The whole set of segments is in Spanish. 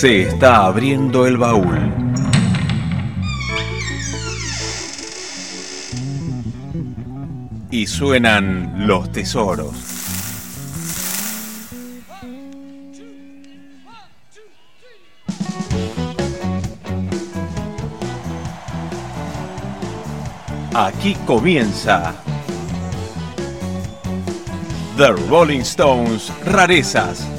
Se está abriendo el baúl. Y suenan los tesoros. Aquí comienza The Rolling Stones Rarezas.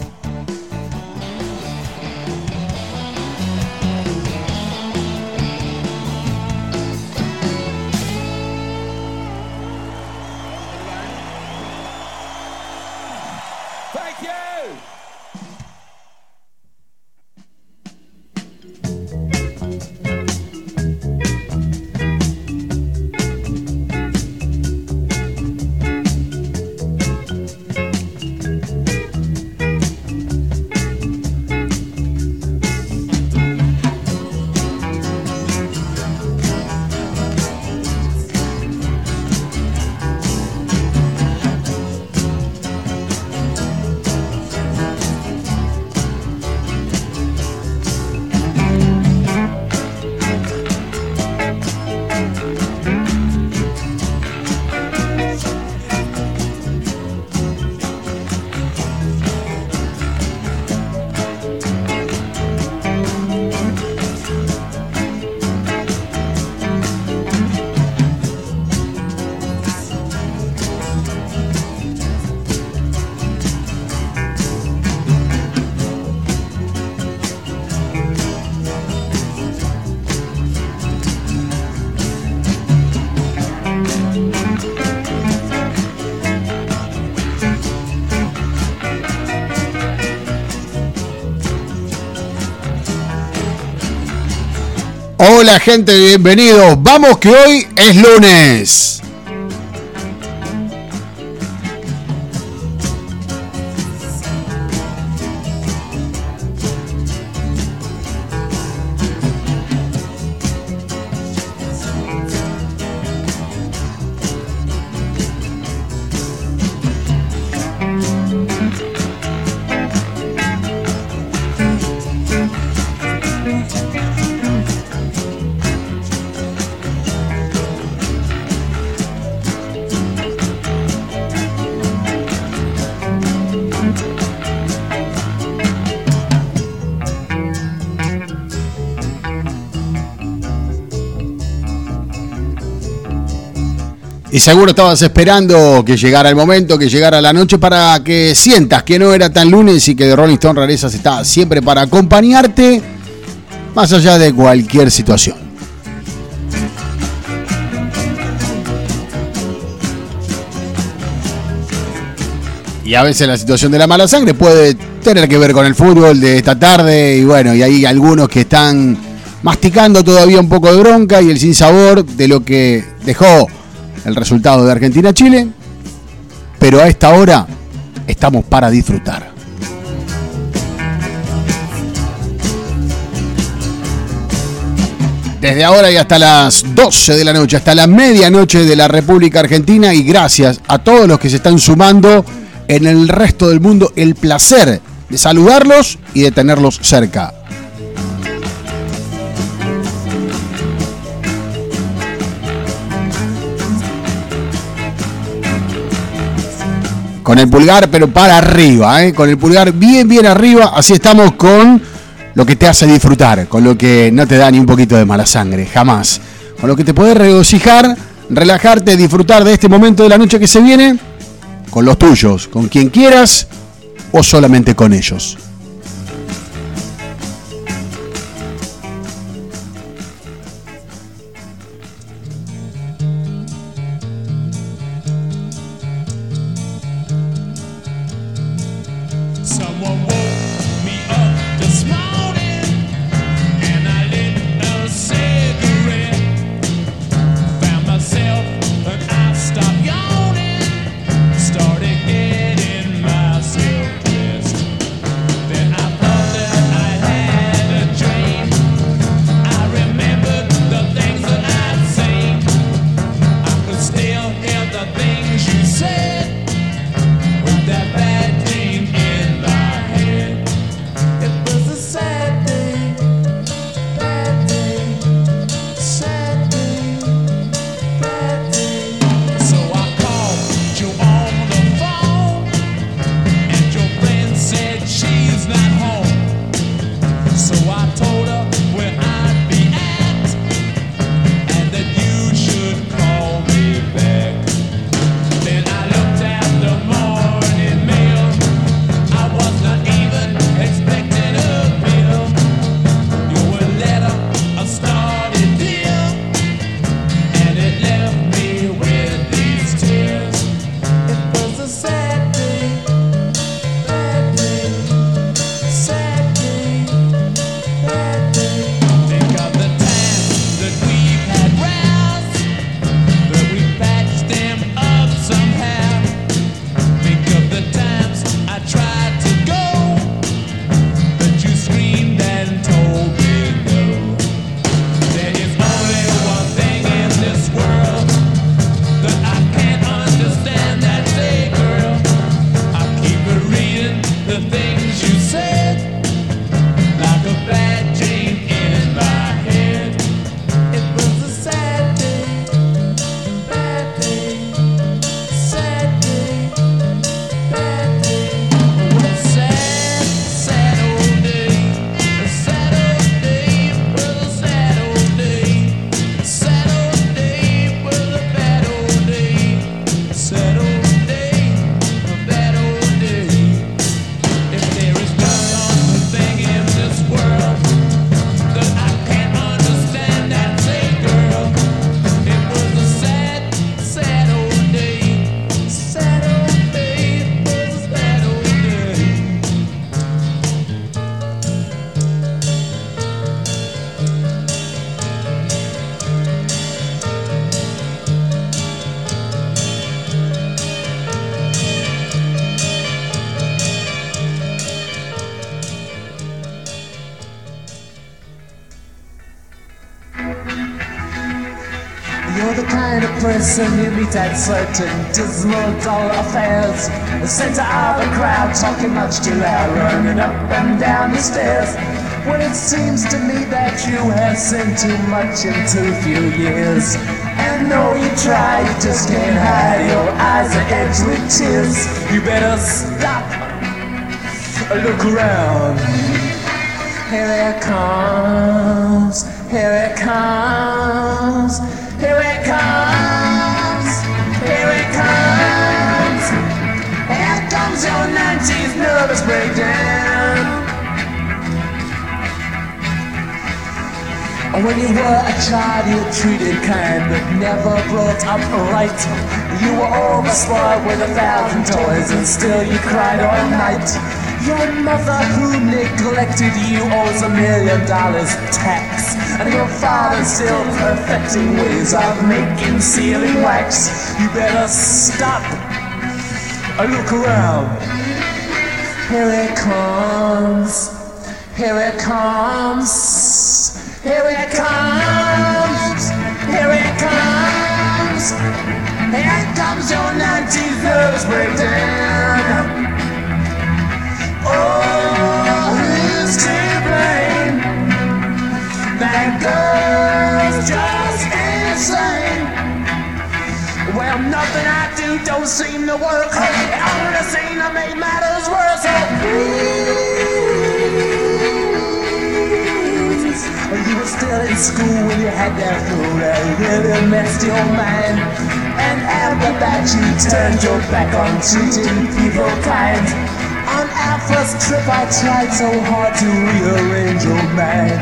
Hola gente, bienvenidos. Vamos que hoy es lunes. Seguro estabas esperando que llegara el momento, que llegara la noche para que sientas que no era tan lunes y que de Rolling Stone Rarezas está siempre para acompañarte más allá de cualquier situación. Y a veces la situación de la mala sangre puede tener que ver con el fútbol de esta tarde y bueno, y hay algunos que están masticando todavía un poco de bronca y el sinsabor de lo que dejó el resultado de Argentina-Chile, pero a esta hora estamos para disfrutar. Desde ahora y hasta las 12 de la noche, hasta la medianoche de la República Argentina y gracias a todos los que se están sumando en el resto del mundo, el placer de saludarlos y de tenerlos cerca. Con el pulgar, pero para arriba, ¿eh? con el pulgar bien, bien arriba. Así estamos con lo que te hace disfrutar, con lo que no te da ni un poquito de mala sangre, jamás. Con lo que te puedes regocijar, relajarte, disfrutar de este momento de la noche que se viene, con los tuyos, con quien quieras o solamente con ellos. Meet at certain dismal dull affairs. The center of a crowd talking much too loud, running up and down the stairs. Well, it seems to me that you have seen too much in too few years. And though you try, you just can't hide. Your eyes are edged with tears. You better stop. Look around. Here it comes. Here it comes. 90s nervous breakdown. When you were a child, you were treated kind, but never brought up right. You were overspoiled with a thousand toys, and still you cried all night. Your mother, who neglected you, owes a million dollars tax, and your father still perfecting ways of making sealing wax. You better stop. And look around. Here it comes. Here it comes. Here it comes. Here it comes. Here comes your 90s breakdown. Oh, who's to blame? That girl's Don't seem to work. It only seems to make matters worse. Please. You were still in school when you had that fool that really messed your mind. And after that, you turned your back on treating people kind. On our first trip, I tried so hard to rearrange your mind.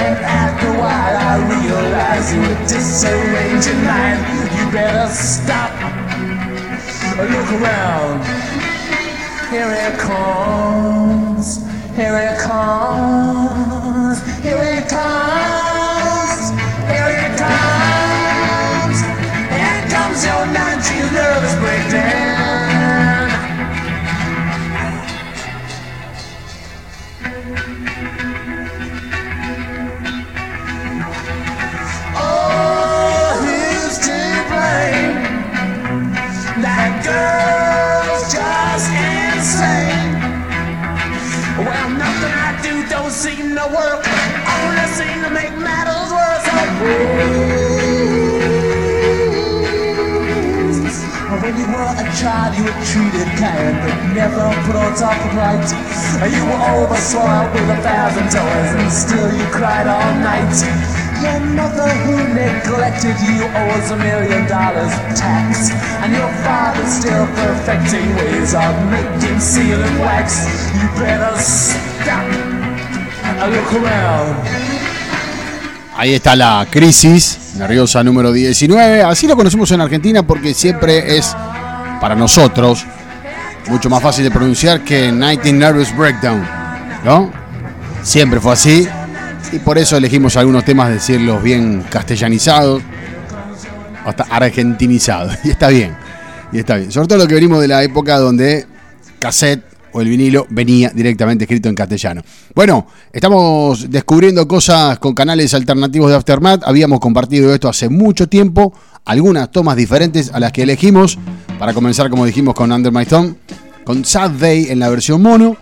And after a while, I realized you were disarranging mine. You better stop. Look around. Here it comes. Here it comes. Here it seem work. Only seem to make matters worse. Oh. When you were a child, you were treated kind, but never brought up right. You were overspoiled with a thousand toys, and still you cried all night. Your mother who neglected you owes a million dollars tax And your father still perfecting ways of making seal and wax You better stop Ahí está la crisis nerviosa número 19. Así lo conocemos en Argentina porque siempre es para nosotros mucho más fácil de pronunciar que 19 Nervous Breakdown. ¿No? Siempre fue así. Y por eso elegimos algunos temas, decirlos bien castellanizados, hasta argentinizados. Y está bien. Y está bien. Sobre todo lo que venimos de la época donde cassette o el vinilo venía directamente escrito en castellano. Bueno, estamos descubriendo cosas con canales alternativos de Aftermath. Habíamos compartido esto hace mucho tiempo. Algunas tomas diferentes a las que elegimos. Para comenzar, como dijimos, con Under My Thumb. Con Sad Day en la versión mono.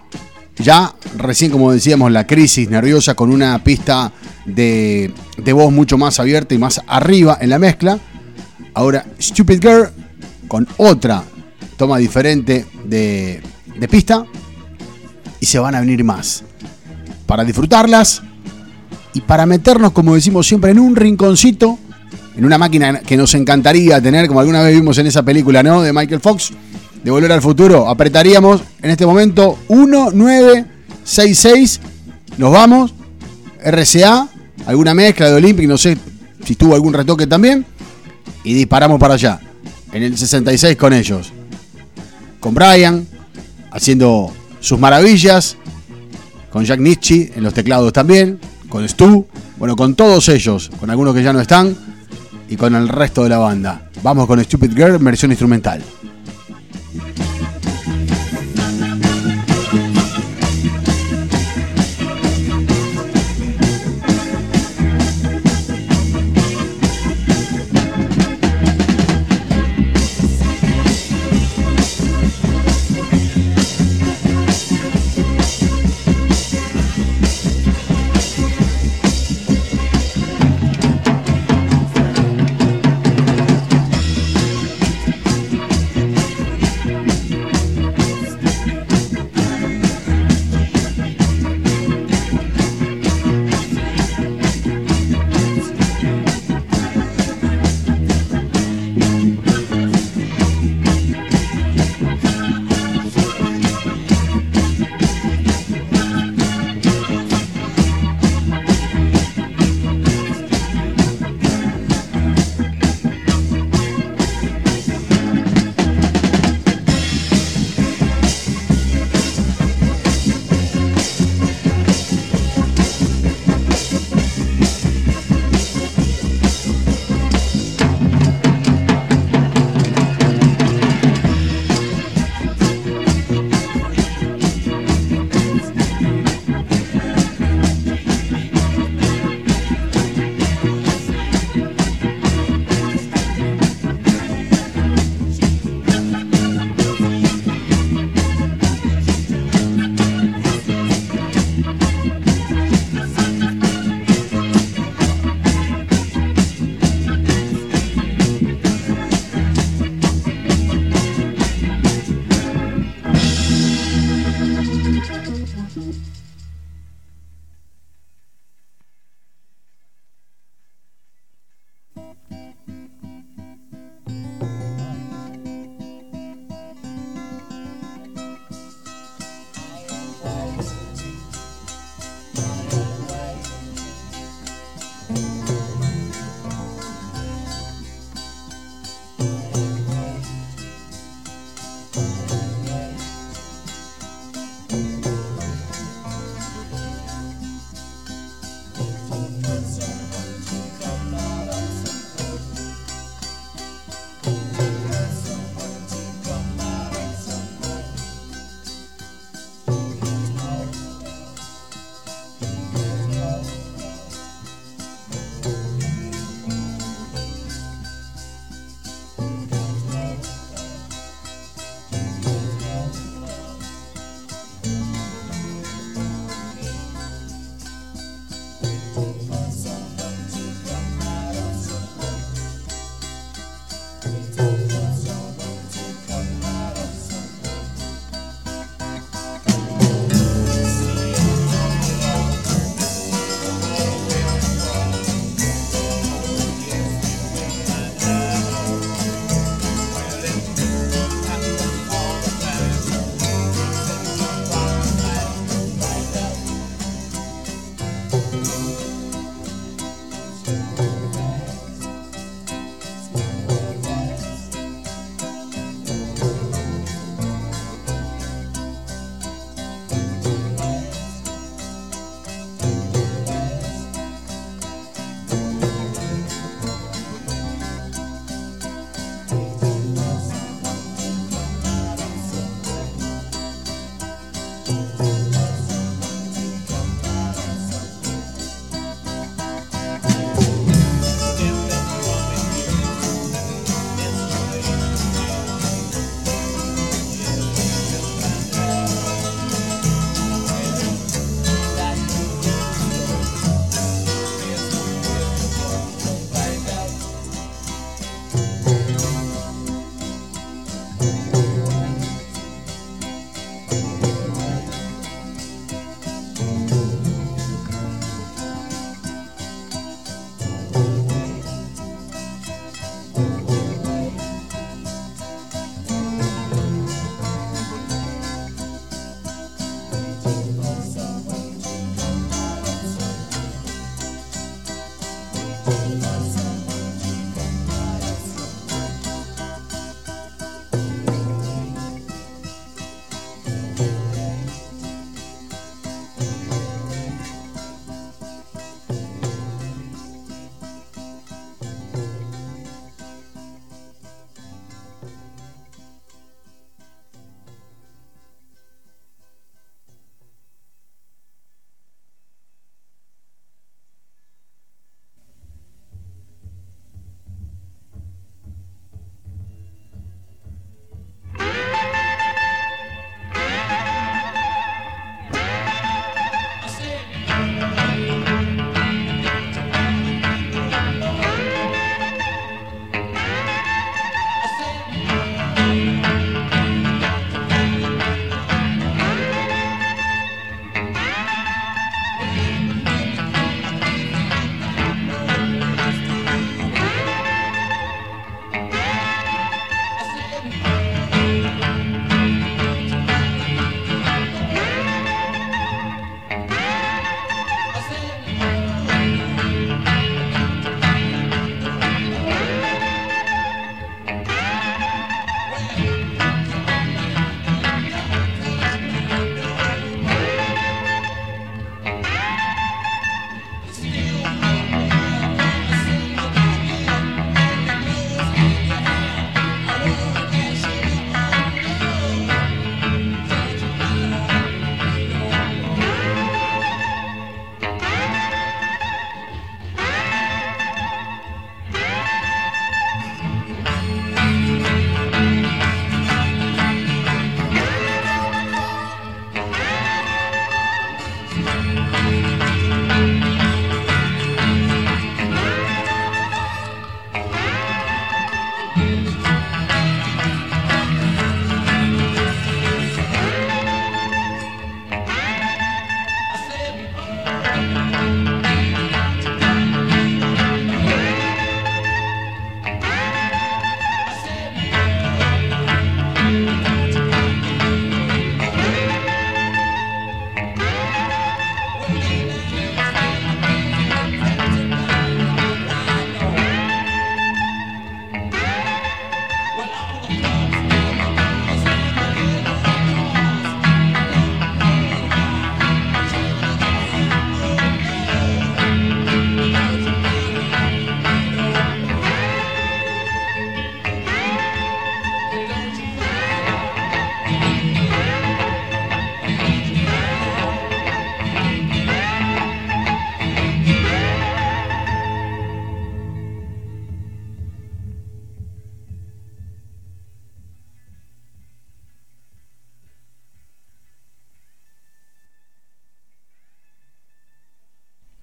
Ya recién, como decíamos, la crisis nerviosa con una pista de, de voz mucho más abierta y más arriba en la mezcla. Ahora Stupid Girl con otra toma diferente de, de pista. Y se van a venir más. Para disfrutarlas y para meternos, como decimos siempre, en un rinconcito, en una máquina que nos encantaría tener, como alguna vez vimos en esa película, ¿no? De Michael Fox, de Volver al Futuro. Apretaríamos en este momento 1966. Nos vamos. RCA, alguna mezcla de Olympic, no sé si tuvo algún retoque también. Y disparamos para allá. En el 66 con ellos. Con Brian, haciendo sus maravillas. Con Jack Nietzsche en los teclados también. Con Stu. Bueno, con todos ellos. Con algunos que ya no están. Y con el resto de la banda. Vamos con Stupid Girl, versión instrumental.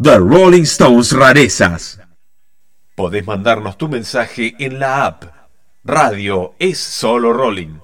The Rolling Stones Rarezas. Podés mandarnos tu mensaje en la app. Radio es solo Rolling.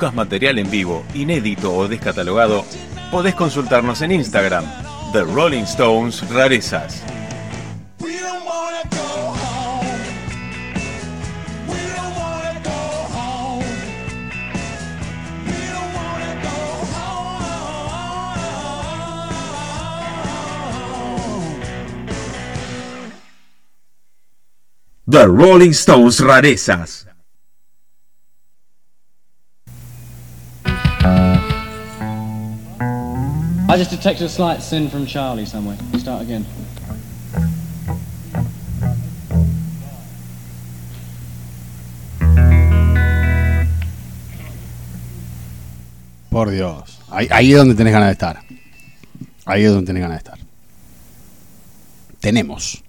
Buscas material en vivo, inédito o descatalogado, podés consultarnos en Instagram, The Rolling Stones Rarezas. The Rolling Stones Rarezas. Just detected a slight sin from Charlie somewhere. Start again. Por Dios. Ahí, ahí es donde tenés ganas de estar. Ahí es donde tenés ganas de estar. Tenemos.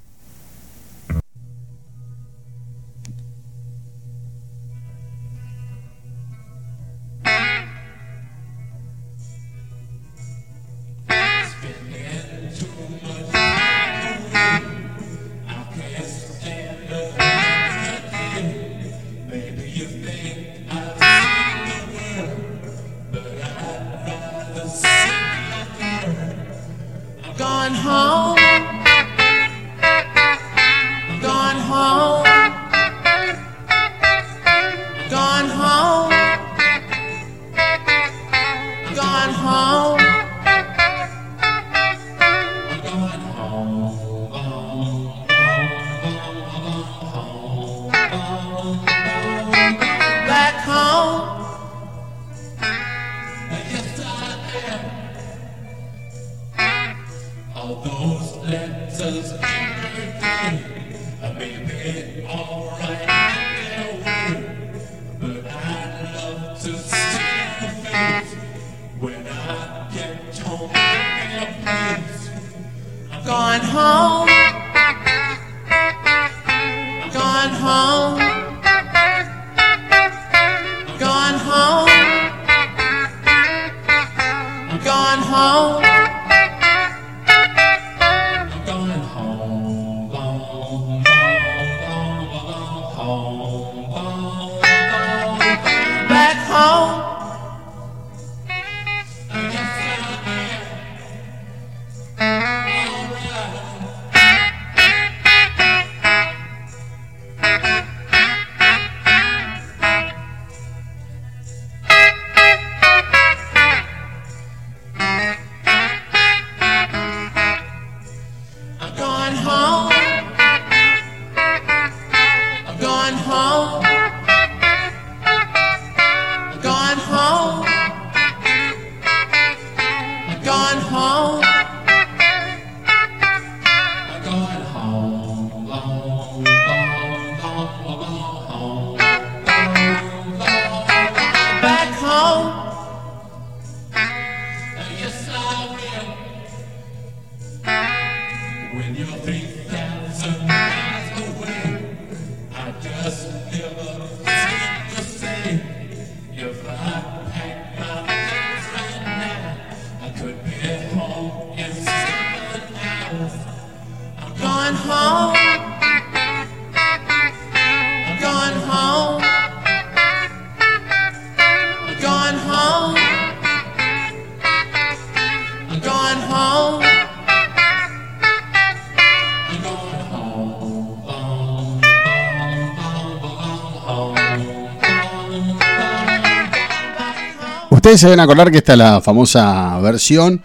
Ustedes se deben acordar que esta es la famosa versión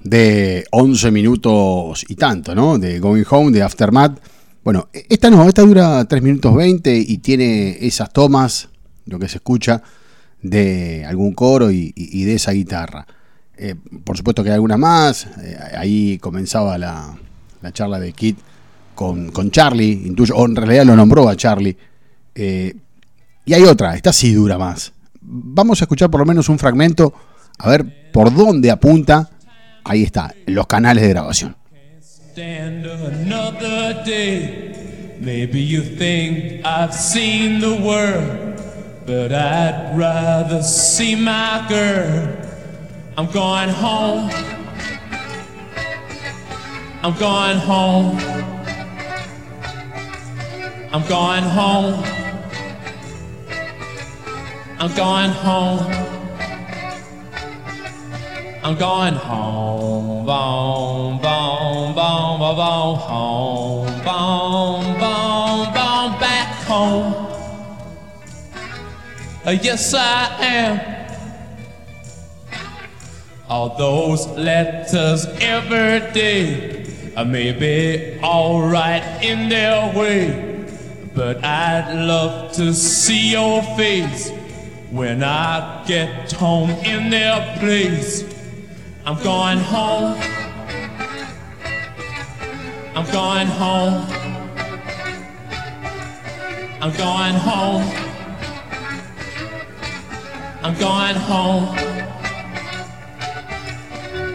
de 11 minutos y tanto, ¿no? De Going Home, de Aftermath. Bueno, esta no, esta dura 3 minutos 20 y tiene esas tomas, lo que se escucha, de algún coro y, de esa guitarra. Eh, por supuesto que hay alguna más. eh, ahí comenzaba la, la charla de Kit con, con Charlie, intuyo, o en realidad lo nombró a Charlie. Eh, y hay otra, esta sí dura más. Vamos a escuchar por lo menos un fragmento, a ver por dónde apunta. Ahí está, los canales de grabación. Maybe you think I've seen the world, but I'd rather see my girl. I'm going home. I'm going home. I'm going home. I'm going home. I'm going home, boom, boom, boom, boom, boom, home, boom, boom, boom, back home. Uh, yes, I am. All those letters every day uh, may be alright in their way, but I'd love to see your face when I get home in their place. I'm going home. I'm going home. I'm going home. I'm going home.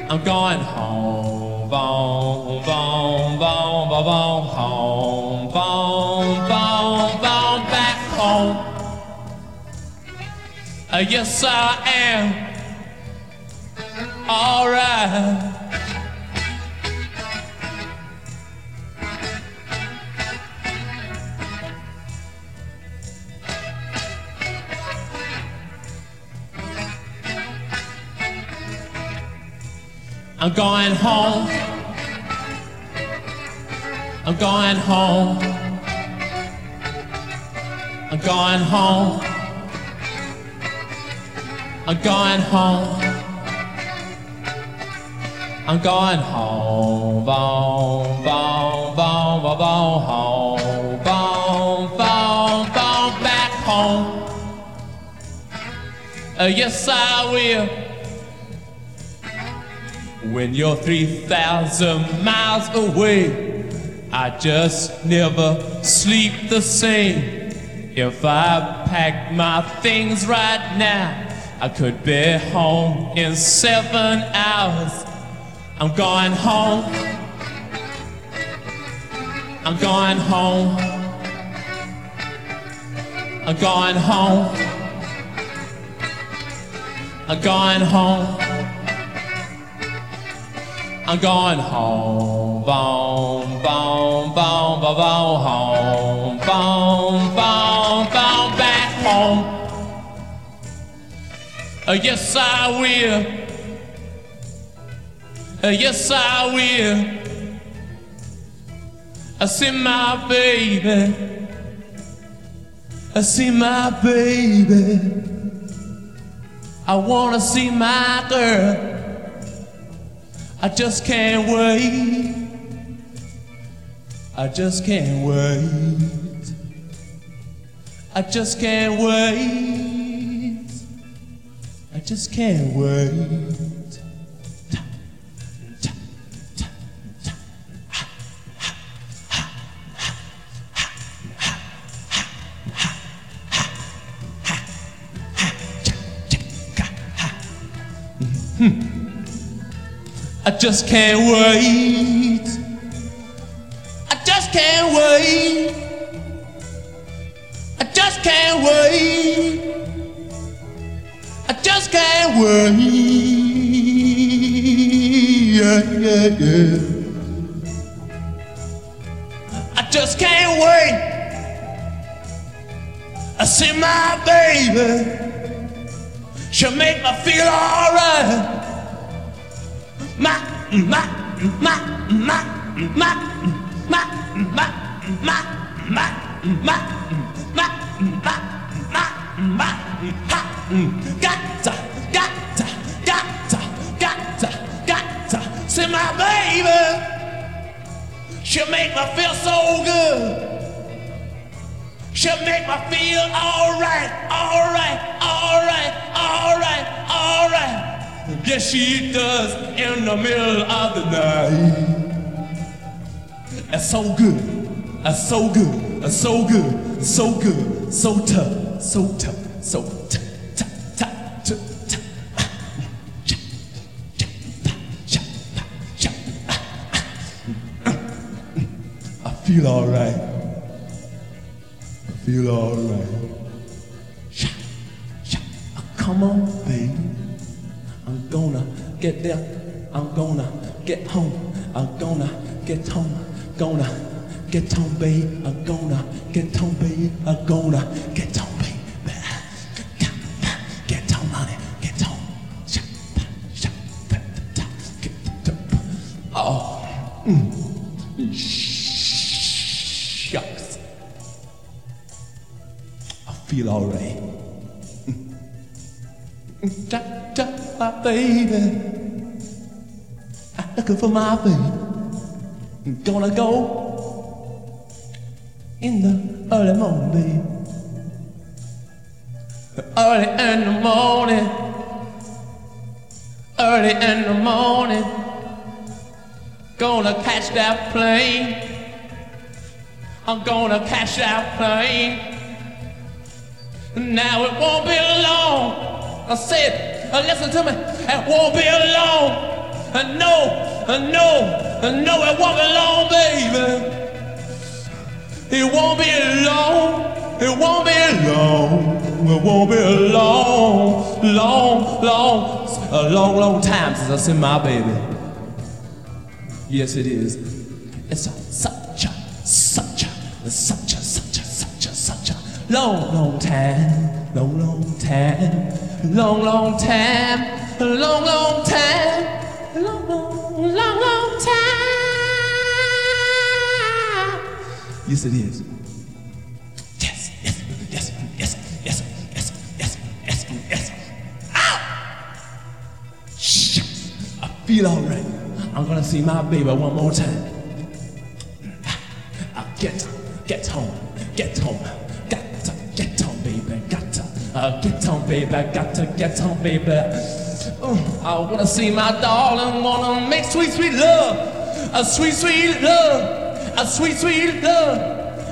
I'm going home. Boom, boom, boom, boom, boom, home. Boom, boom, Uh, yes, I am. Alright. I'm going home. I'm going home. I'm going home. I'm going home. I'm going home, boom, boom, boom, boom, boom, home, boom, boom, boom, back home. Uh, yes, I will. When you're 3,000 miles away, I just never sleep the same. If I packed my things right now, I could be home in seven hours. I'm going home. I'm going home. I'm going home. I'm going home. I'm going home. Boom, boom, boom, boom, home. Boom, Uh, yes, I will. Uh, yes, I will. I see my baby. I see my baby. I wanna see my girl. I just can't wait. I just can't wait. I just can't wait. Hmm. I just can't wait. I just can't wait. I just can't wait. I just can't wait. I just can't wait. Yeah, yeah, yeah. I just can't wait. I see my baby. She'll make me feel alright. My, my, my, my, my, my, my, my, my, my, my, my, my, ha, gotcha, gotcha, gotcha, gotcha, gotcha. See my baby, she'll make me feel so good. She'll make me feel alright, alright, alright, alright, alright. Yes, she does in the middle of the night. That's so good. That's so good. That's so good. So good. So tough. So tough. So tough. Feel alright. I feel alright. Sha, sha, uh, come on, baby. I'm gonna get there. I'm gonna get home. I'm gonna get home. Gonna get home, babe. I'm gonna get home, babe. I'm gonna get home, baby. Feel alright. Da, da, my baby. I'm looking for my baby. Gonna go in the early morning. Early in the morning. Early in the morning. Gonna catch that plane. I'm gonna catch that plane. Now it won't be long. I said, uh, listen to me. It won't be long. Uh, no, uh, no, no, it won't be long, baby. It won't be long. It won't be long. It won't be long, long, long, a long, long time since I seen my baby. Yes, it is. It's a, such a, such a, such a, such a, long, long time, long, long time, long, long time, long, long time, long, long, long, time. Yes, it is. Yes, yes, yes, yes, yes, yes, yes, yes, yes. Ow! Shucks, I feel all right. I'm gonna see my baby one more time. I get, get home, get home, uh, get home, baby, got to get home, baby. Oh, I wanna see my darling, wanna make sweet, sweet love, a sweet, sweet love, a sweet, sweet love,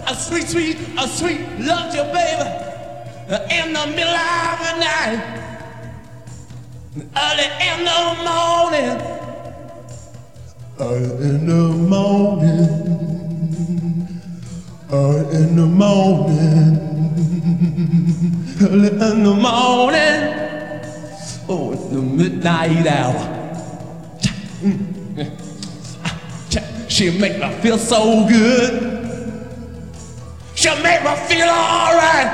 a sweet, sweet, a sweet love to you, baby, in the middle of the night, early in the morning. Early in the morning, early in the morning, early in the morning, oh, it's the midnight hour. She make me feel so good. She make me feel alright.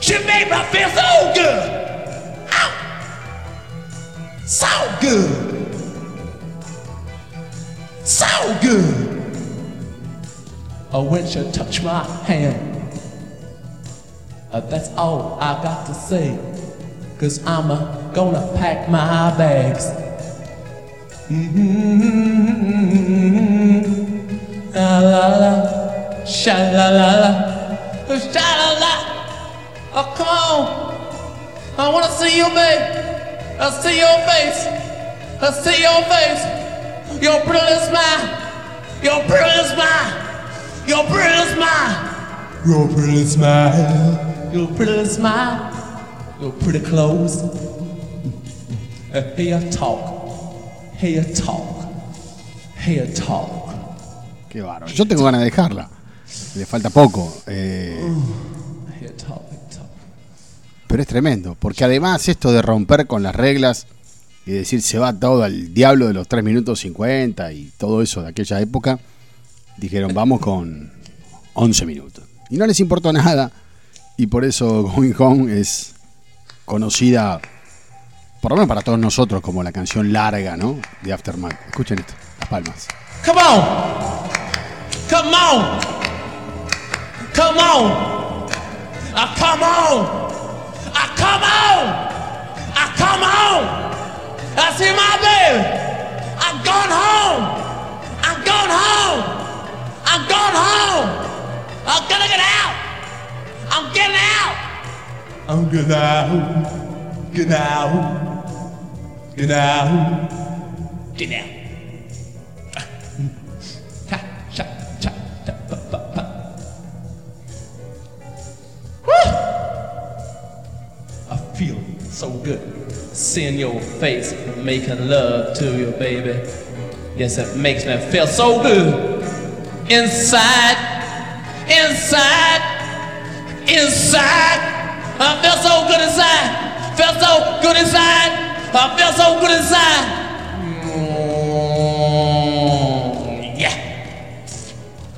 She make me feel so good. So good so good. Oh, when she touch my hand, uh, that's all I got to say. Cause I'm uh, gonna pack my bags. Mm-hmm. La la la, sha la la la, sha la la. Oh, come on. I wanna see you, babe. I see your face. I see your face. Your brilliant smile. Your brilliant smile. Your brilliant smile. Your pretty smile. Your pretty smile. Your pretty clothes. Here talk. Here talk. Here talk. Qué bárbaro. Yo tengo ganas de dejarla. Le falta poco. eh, pero es tremendo. Porque además esto de romper con las reglas y decir se va todo al diablo de los 3 minutos 50 y todo eso de aquella época, dijeron vamos con 11 minutos. Y no les importó nada. Y por eso Going Home es conocida, por lo menos para todos nosotros, como la canción larga, ¿no? De Aftermath. Escuchen esto, las palmas. Come on. Come on. Come on. Ah, come on. Ah, come on. Ah, come on. I see my baby. I'm gone home. I'm gone home. I'm gone home. I'm gonna get out. I'm getting out. I'm getting out. Get out. Get out. Get out. So good seeing your face making love to you, baby. Yes, it makes me feel so good. inside, inside, inside. I feel so good inside. Feel so good inside. I feel so good inside. Mm, yeah.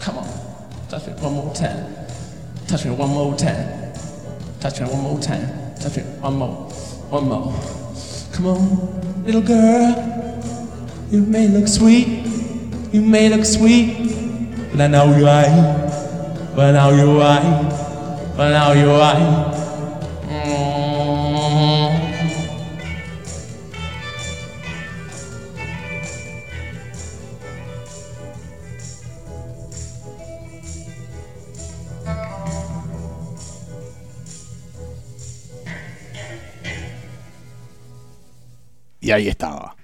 Come on. Touch me one more time. Touch me one more time. Touch me one more time. Touch me one more. One more. Come on, little girl. You may look sweet. You may look sweet. But I know you ain't. But I know you ain't. Y ahí estaba.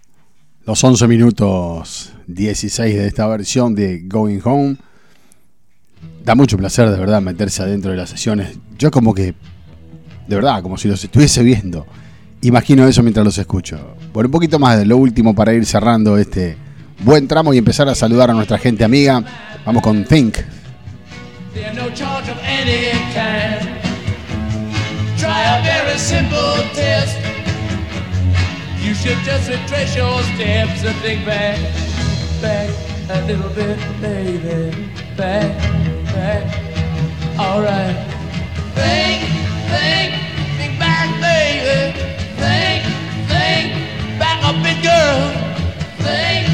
Los 11 minutos 16 de esta versión de Going Home. Da mucho placer, de verdad, meterse adentro de las sesiones. Yo como que, de verdad, como si los estuviese viendo. Imagino eso mientras los escucho. Por un poquito más de lo último para ir cerrando este buen tramo y empezar a saludar a nuestra gente amiga. Vamos con Think. You should just retrace your steps and think back, back a little bit, baby. Back, back. Alright. Think, think, think back, baby. Think, think, back a bit, girl. Think,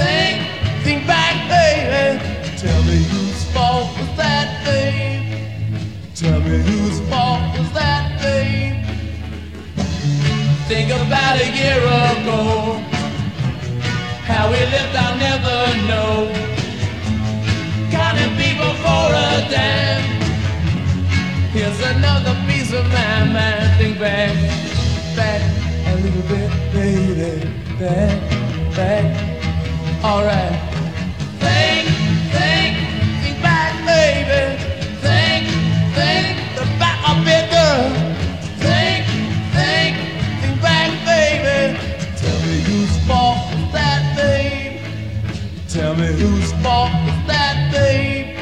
think, think back, baby. Tell me whose fault was that, babe? Tell me whose fault was that, babe? Think about a year ago. How we lived, I'll never know. Counting people for a dime. Here's another piece of my mind. Think back, back a little bit, baby. Back, back. Alright. Think, think, think back, baby. Think, think, the back a bit, girl. Think, think, think back, baby. Tell me whose fault was that, babe? Tell me whose fault that, babe?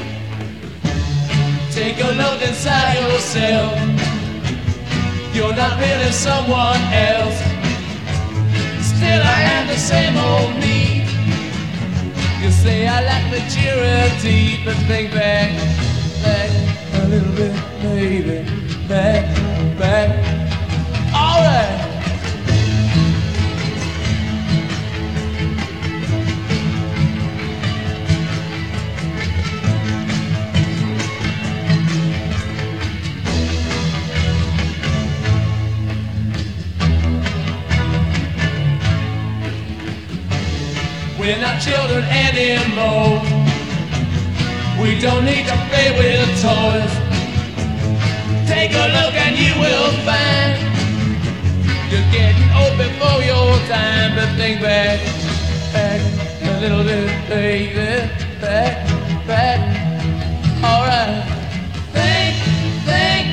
Take a look inside yourself. You're not really someone else. Still, I am the same old me. You say I lack maturity, but think back, back a little bit, baby. Back, back. Alright. We're not children anymore. We don't need to play with toys. Take a look and you will find you're getting old before your time. But think back, back a little bit, baby. Back, back. Alright. Think, think,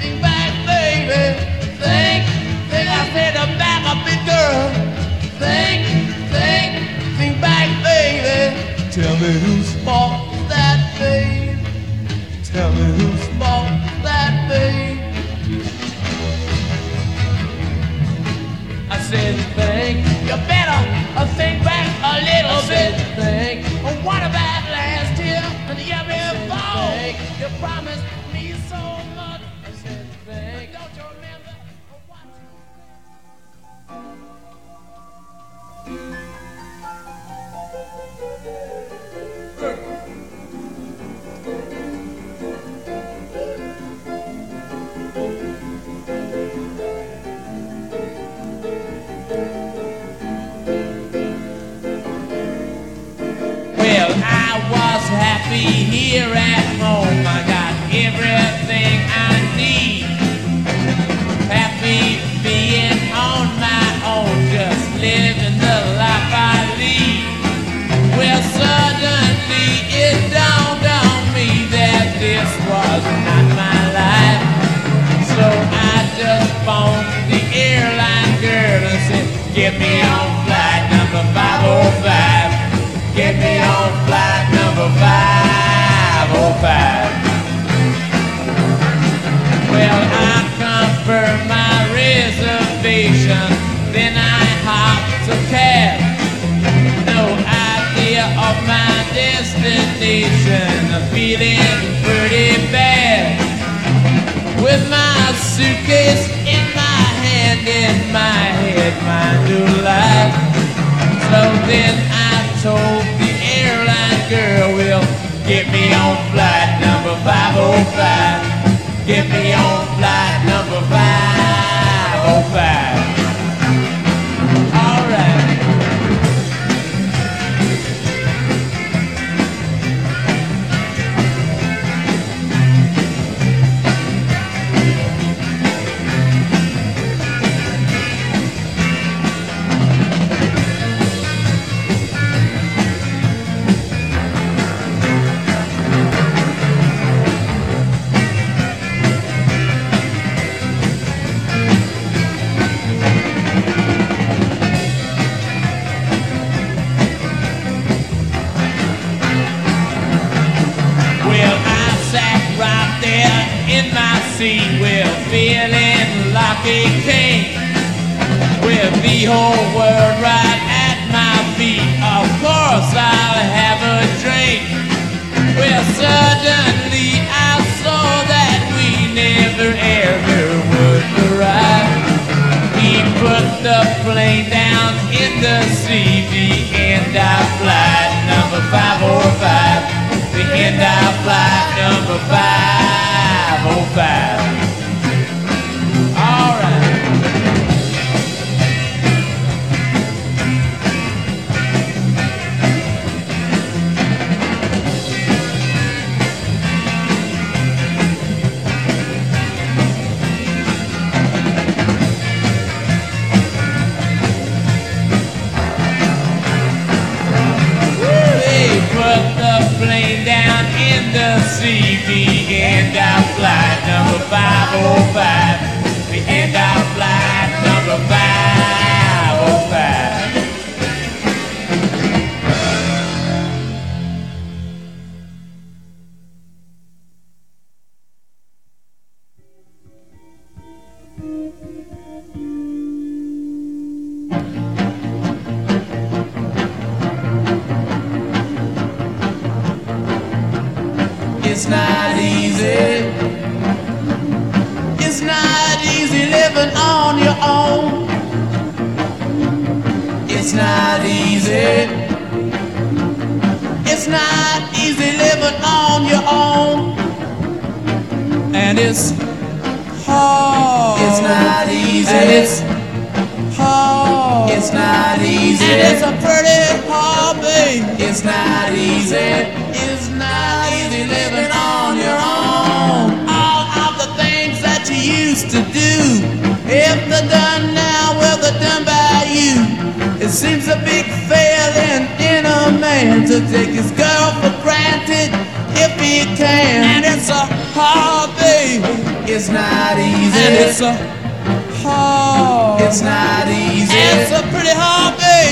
think back, baby. Think, think I said a back a bit, girl. Think, think, think back, baby. Tell me whose fault was that, babe? Tell me whose fault was that, babe? I said, think you better think back a little bit. Think, what about last year and the year before? You promised happy here at home. I got everything I need. Happy being on my own, just living the life I lead. Well, suddenly it dawned on me that this was not my life. So I just phoned the airline girl and said, Get me on flight number 505. Get me on flight number five. Well, I confirm my reservation, then I hopped a cab. No idea of my destination, feeling pretty bad. With my suitcase in my hand, in my head, my new life. So then I told the airline girl, well, get me on flight number 505. Get me on flight number 505.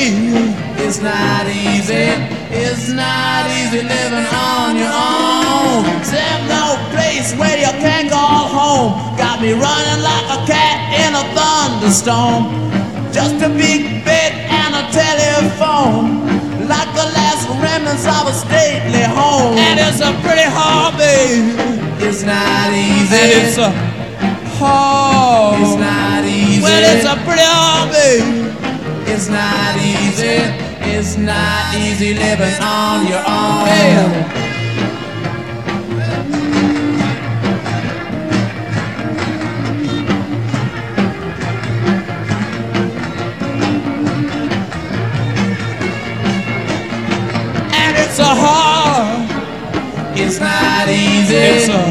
It's not easy. It's not easy living on your own. There's no place where you can go home. Got me running like a cat in a thunderstorm. Just a big bed and a telephone. Like the last remnants of a stately home. And it's a pretty hobby. It's not easy. And it's a hard. It's not easy. Well, it's a pretty hobby. It's not easy. It's not easy living on your own. And it's a hard. It's not easy. It's a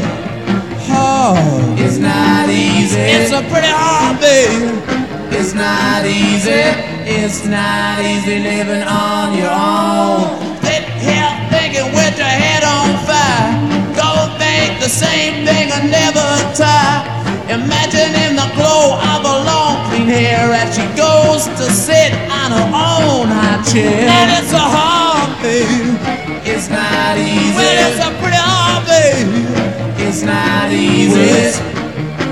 hard. It's not easy. It's a pretty hard hobby. It's not easy. It's not easy living on your own. Sit here thinking with your head on fire. Go think the same thing and never tire. Imagining the glow of a long clean hair as she goes to sit on her own high chair. And it's a hobby. It's not easy. Well, it's a pretty hobby. It's not easy.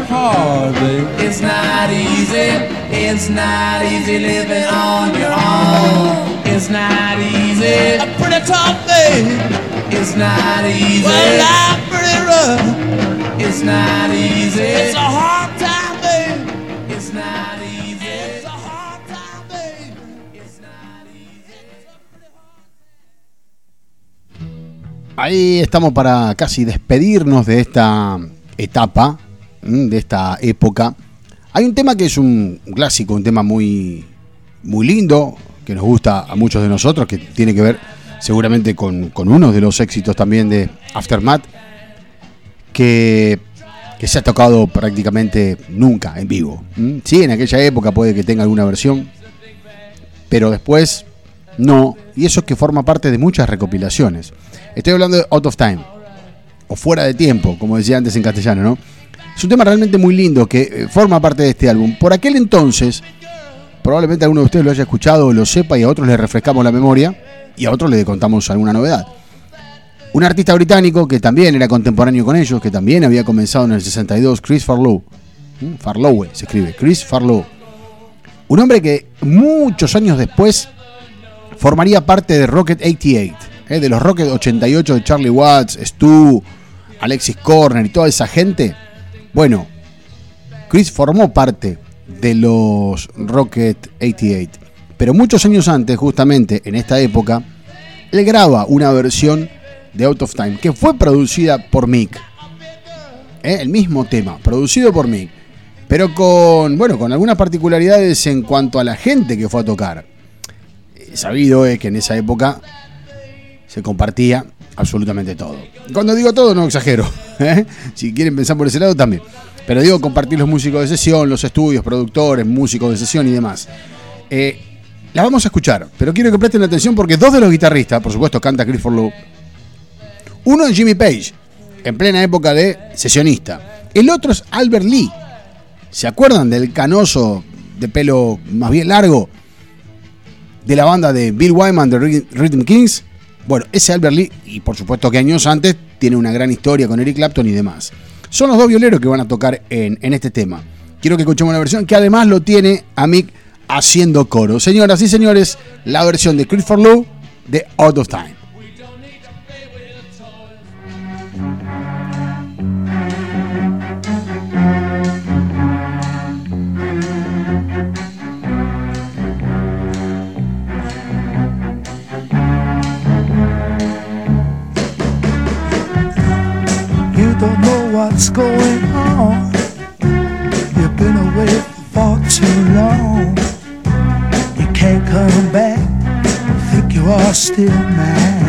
Hard, baby. It's not easy. It's not easy living on your own. It's not easy. A pretty tough thing. It's not easy. Well, life pretty rough. It's not easy. It's a hard time, babe. It's not easy. It's a hard time, babe. It's not easy. Ahí estamos para casi despedirnos de esta etapa, mm, de esta época. Hay un tema que es un clásico, un tema muy, muy lindo, que nos gusta a muchos de nosotros, que tiene que ver seguramente con, con uno de los éxitos también de Aftermath, que, que se ha tocado prácticamente nunca en vivo. ¿m? Sí, en aquella época puede que tenga alguna versión, pero después no, y eso es que forma parte de muchas recopilaciones. Estoy hablando de Out of Time, o Fuera de Tiempo, como decía antes en castellano, ¿no? Es un tema realmente muy lindo que eh, forma parte de este álbum. Por aquel entonces, probablemente alguno de ustedes lo haya escuchado o lo sepa y a otros le refrescamos la memoria y a otros le contamos alguna novedad. Un artista británico que también era contemporáneo con ellos, que también había comenzado en el 62, Chris Farlow. ¿Mm? Farlowe se escribe, Chris Farlow. Un hombre que muchos años después formaría parte de Rocket 88, ¿eh? de los Rocket 88 de Charlie Watts, Stu, Alexis Corner y toda esa gente. Bueno, Chris formó parte de los Rocket 88, pero muchos años antes, justamente en esta época, él graba una versión de Out of Time que fue producida por Mick. ¿Eh? El mismo tema, producido por Mick, pero con, bueno, con algunas particularidades en cuanto a la gente que fue a tocar. Eh, Sabido es que en esa época se compartía absolutamente todo. Cuando digo todo, no exagero. ¿eh? Si quieren pensar por ese lado, también. Pero digo compartir los músicos de sesión, los estudios, productores, músicos de sesión y demás. Eh, la vamos a escuchar, pero quiero que presten atención porque dos de los guitarristas, por supuesto, canta Chris Lowe. Uno es Jimmy Page, en plena época de sesionista. El otro es Albert Lee. ¿Se acuerdan del canoso de pelo más bien largo de la banda de Bill Wyman de Rhythm Kings? Bueno, ese Albert Lee, y por supuesto que años antes, tiene una gran historia con Eric Clapton y demás. Son los dos violeros que van a tocar en, este tema. Quiero que escuchemos una versión que además lo tiene a Mick haciendo coro. Señoras y señores, la versión de Chris Lowe de Out of Time. What's going on. You've been away for too long. You can't come back. I Think you are still mine.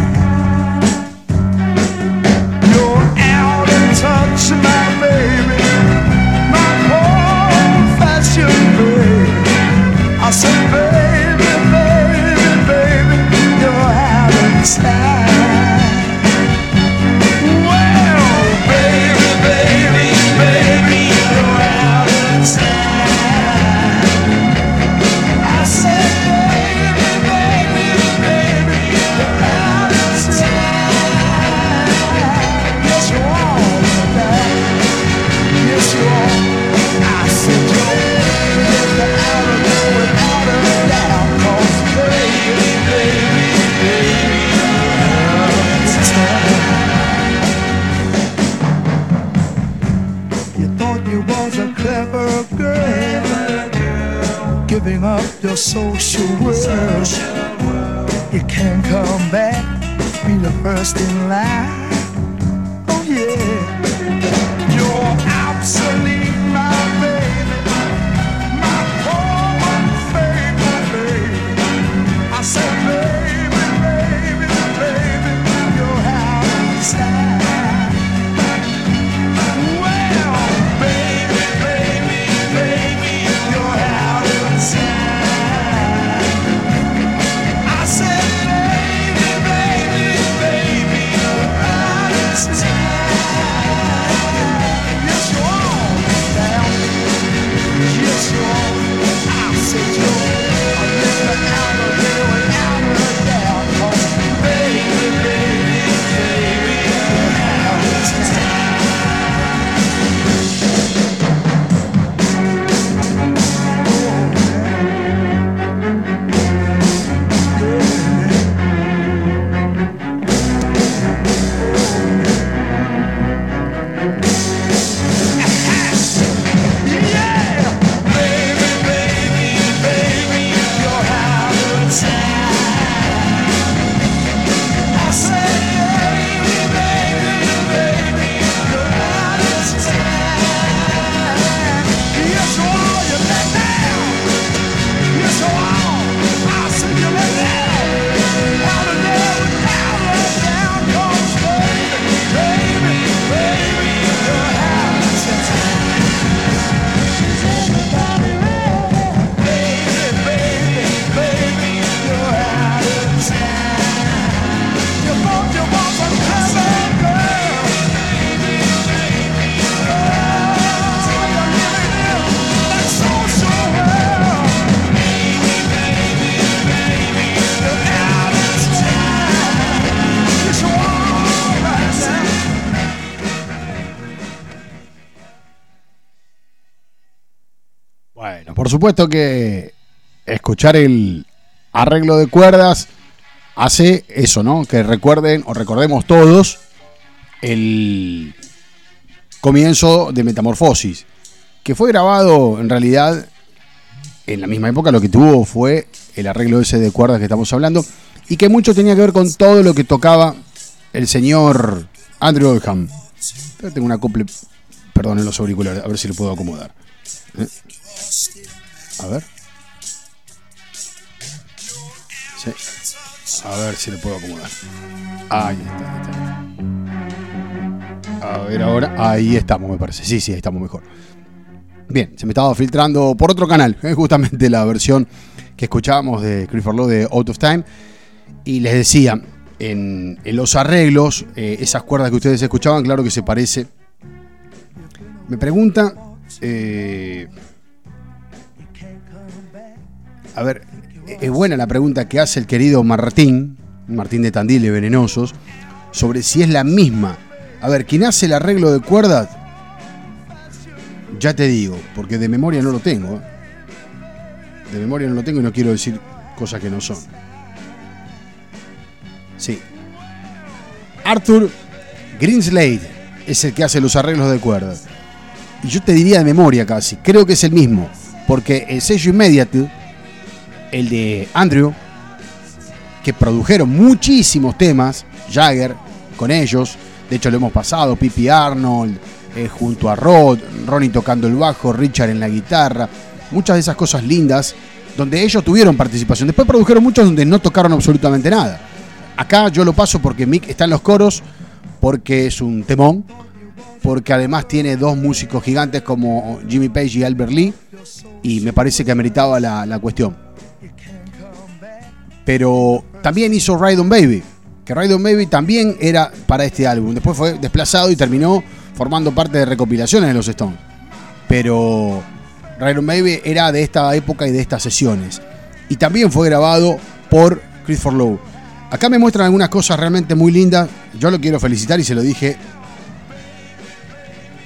Your social world. You can't come back, be the first in line. Supuesto que escuchar el arreglo de cuerdas hace eso, ¿no? Que recuerden o recordemos todos el comienzo de Metamorfosis, que fue grabado en realidad en la misma época, lo que tuvo fue el arreglo ese de cuerdas que estamos hablando, y que mucho tenía que ver con todo lo que tocaba el señor Andrew Oldham. Tengo una acople, perdón, en los auriculares, a ver si lo puedo acomodar. A ver. Sí. A ver si lo puedo acomodar. Ahí está, ahí está. A ver ahora. Ahí estamos, me parece. Sí, sí, ahí estamos mejor. Bien, se me estaba filtrando por otro canal, eh, justamente la versión que escuchábamos de Clifford Lowe de Out of Time. Y les decía, en, en los arreglos, eh, esas cuerdas que ustedes escuchaban, claro que se parece. Me pregunta. eh, a ver, es buena la pregunta que hace el querido Martín, Martín de Tandil de Venenosos, sobre si es la misma. A ver, quien hace el arreglo de cuerdas, ya te digo, porque de memoria no lo tengo. ¿eh? De memoria no lo tengo y no quiero decir cosas que no son. Sí. Arthur Greenslade es el que hace los arreglos de cuerdas. Y yo te diría de memoria casi, creo que es el mismo, porque el sello Immediate, el de Andrew, que produjeron muchísimos temas, Jagger con ellos, de hecho lo hemos pasado, Pipi Arnold, eh, junto a Rod, Ronnie tocando el bajo, Richard en la guitarra, muchas de esas cosas lindas, donde ellos tuvieron participación. Después produjeron muchos donde no tocaron absolutamente nada. Acá yo lo paso porque Mick está en los coros, porque es un temón, porque además tiene dos músicos gigantes como Jimmy Page y Albert Lee, y me parece que ameritaba la, la cuestión. Pero también hizo Ride on Baby, que Ride on Baby también era para este álbum. Después fue desplazado y terminó formando parte de recopilaciones de los Stones. Pero Ride on Baby era de esta época y de estas sesiones. Y también fue grabado por Christopher Lowe. Acá me muestran algunas cosas realmente muy lindas. Yo lo quiero felicitar y se lo dije.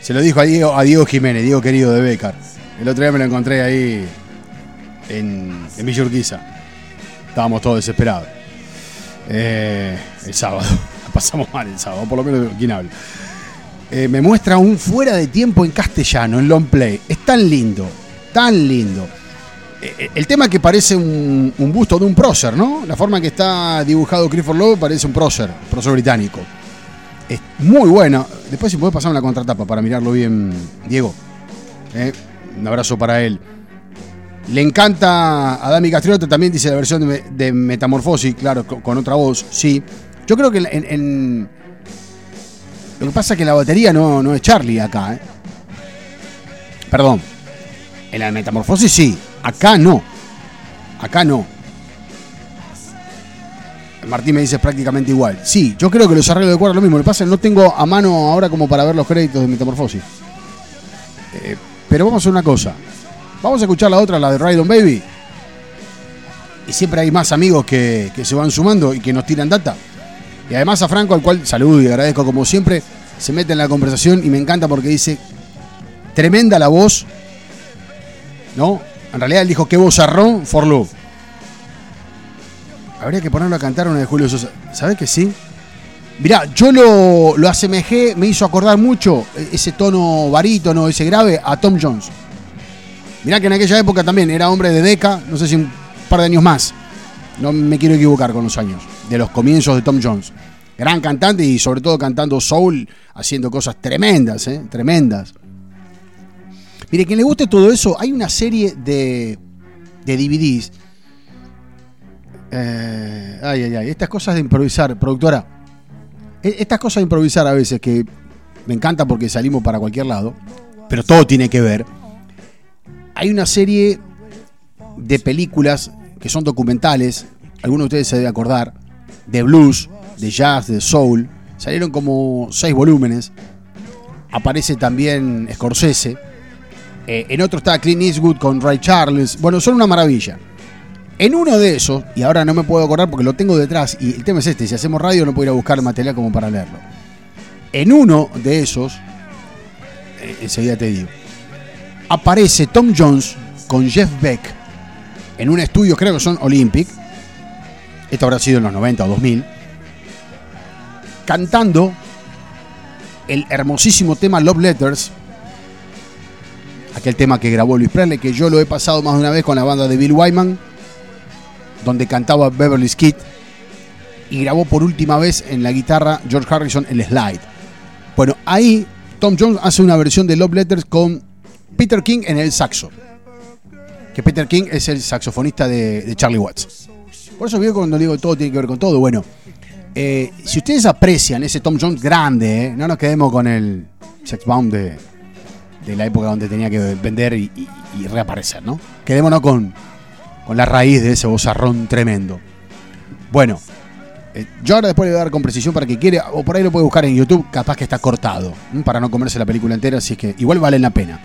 Se lo dijo a Diego, a Diego Jiménez, Diego querido de Becar. El otro día me lo encontré ahí en, en Villa. Estábamos todos desesperados. Eh, el sábado. La pasamos mal el sábado, por lo menos quién habla. Eh, me muestra un fuera de tiempo en castellano, en long play. Es tan lindo, tan lindo. Eh, el tema que parece un, un busto de un prócer, ¿no? La forma que está dibujado Clifford Lowe parece un prócer, prócer británico. Es muy bueno. Después si podés pasar la contratapa para mirarlo bien, Diego. Un abrazo para él. Le encanta a Dami Castriote, también dice la versión de, Metamorfosis, claro, con, otra voz, sí. Yo creo que en, Lo que pasa es que la batería no, no es Charlie acá, ¿eh? Perdón. En la Metamorfosis sí, acá no. Acá no. Martín me dice prácticamente igual. Sí, yo creo que los arreglos de cuerda lo mismo. Lo que pasa es que no tengo a mano ahora como para ver los créditos de Metamorfosis. Eh, pero vamos a hacer una cosa. Vamos a escuchar la otra, la de Ride on Baby. Y siempre hay más amigos que, que se van sumando y que nos tiran data. Y además a Franco, al cual saludo y agradezco como siempre, se mete en la conversación y me encanta porque dice, tremenda la voz, ¿no? En realidad él dijo, qué vozarrón, for love. Habría que ponerlo a cantar una de Julio Sosa. ¿Sabes que sí? Mirá, yo lo, lo asemejé, me hizo acordar mucho ese tono barítono, ese grave, a Tom Jones. Mirá que en aquella época también era hombre de Deca, no sé si un par de años más. No me quiero equivocar con los años. De los comienzos de Tom Jones. Gran cantante y sobre todo cantando soul, haciendo cosas tremendas, ¿eh? Tremendas. Mire, quien le guste todo eso, hay una serie de, de DVDs. Eh, ay, ay, ay. Estas cosas de improvisar, productora. e- Estas cosas de improvisar a veces que me encanta porque salimos para cualquier lado, pero todo tiene que ver. Hay una serie de películas que son documentales, algunos de ustedes se deben acordar, de blues, de jazz, de soul. Salieron como seis volúmenes. Aparece también Scorsese. Eh, en otro está Clint Eastwood con Ray Charles. Bueno, son una maravilla. En uno de esos, y ahora no me puedo acordar porque lo tengo detrás, y el tema es este, si hacemos radio no puedo ir a buscar material como para leerlo. En uno de esos, eh, enseguida te digo, aparece Tom Jones con Jeff Beck en un estudio, creo que son Olympic. Esto habrá sido en los 90 o 2000. Cantando el hermosísimo tema Love Letters. Aquel tema que grabó Luis Presley, que yo lo he pasado más de una vez con la banda de Bill Wyman, donde cantaba Beverly Kid. Y grabó por última vez en la guitarra George Harrison el slide. Bueno, ahí Tom Jones hace una versión de Love Letters con Peter King en el saxo. Que Peter King es el saxofonista de, Charlie Watts. Por eso veo cuando digo todo tiene que ver con todo. Bueno, eh, si ustedes aprecian ese Tom Jones grande, eh, no nos quedemos con el sex bomb de, la época donde tenía que vender y, reaparecer, ¿no? Quedémonos con, la raíz de ese bozarrón tremendo. Bueno, eh, yo ahora después le voy a dar con precisión para que quiere, o por ahí lo puede buscar en YouTube, capaz que está cortado, para no comerse la película entera, así que igual valen la pena.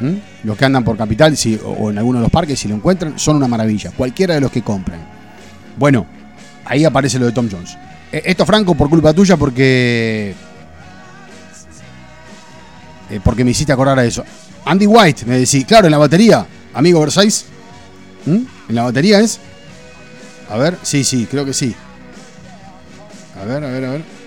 ¿M? Los que andan por Capital si, o- en alguno de los parques, si lo encuentran, son una maravilla, cualquiera de los que compren. Bueno, ahí aparece lo de Tom Jones. Eh, esto, Franco, por culpa tuya, porque. eh, porque me hiciste acordar a eso. Andy White, me decís, claro, en la batería, amigo Versailles. ¿m? En la batería es. A ver, sí, sí, creo que sí. A ver, a ver, a ver.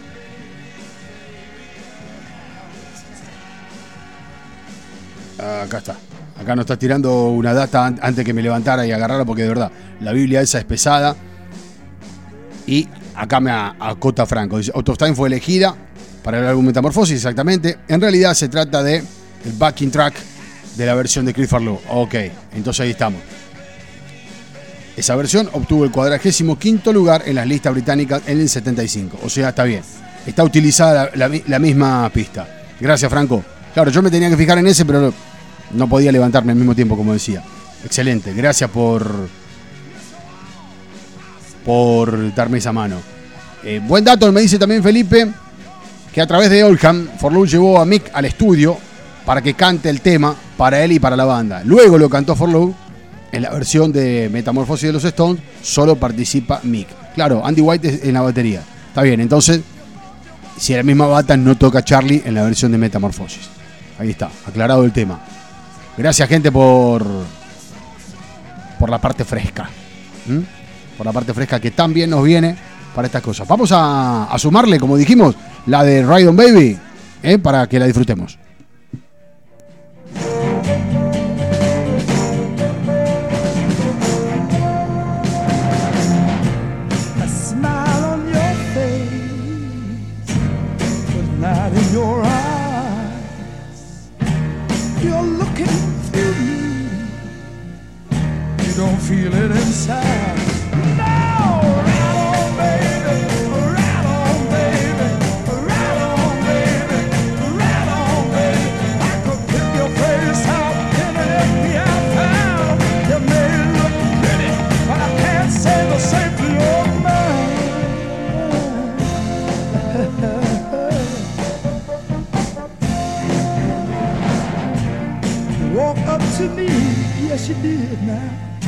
Acá está. Acá nos está tirando una data an- antes que me levantara y agarrara porque de verdad, la Biblia esa es pesada. Y acá me acota Franco. Dice, Time fue elegida para el álbum Metamorfosis, exactamente. En realidad se trata de el backing track de la versión de Clifford Lowe. Ok, entonces ahí estamos. Esa versión obtuvo el cuadragésimo quinto lugar en las listas británicas en el 75. O sea, está bien. Está utilizada la, la misma pista. Gracias, Franco. Claro, yo me tenía que fijar en ese, pero no, podía levantarme al mismo tiempo, como decía. Excelente. Gracias por, por darme esa mano. Eh, buen dato, me dice también Felipe, que a través de Oldham, Forlú llevó a Mick al estudio para que cante el tema para él y para la banda. Luego lo cantó Forlú en la versión de Metamorfosis de los Stones, solo participa Mick. Claro, Andy White es en la batería. Está bien, entonces, si la misma bata no toca Charlie en la versión de Metamorfosis. Ahí está, aclarado el tema. Gracias, gente, por, por la parte fresca. Por la parte fresca que tan bien nos viene para estas cosas. Vamos a, sumarle, como dijimos, la de Ride On Baby, ¿eh? para que la disfrutemos. Now.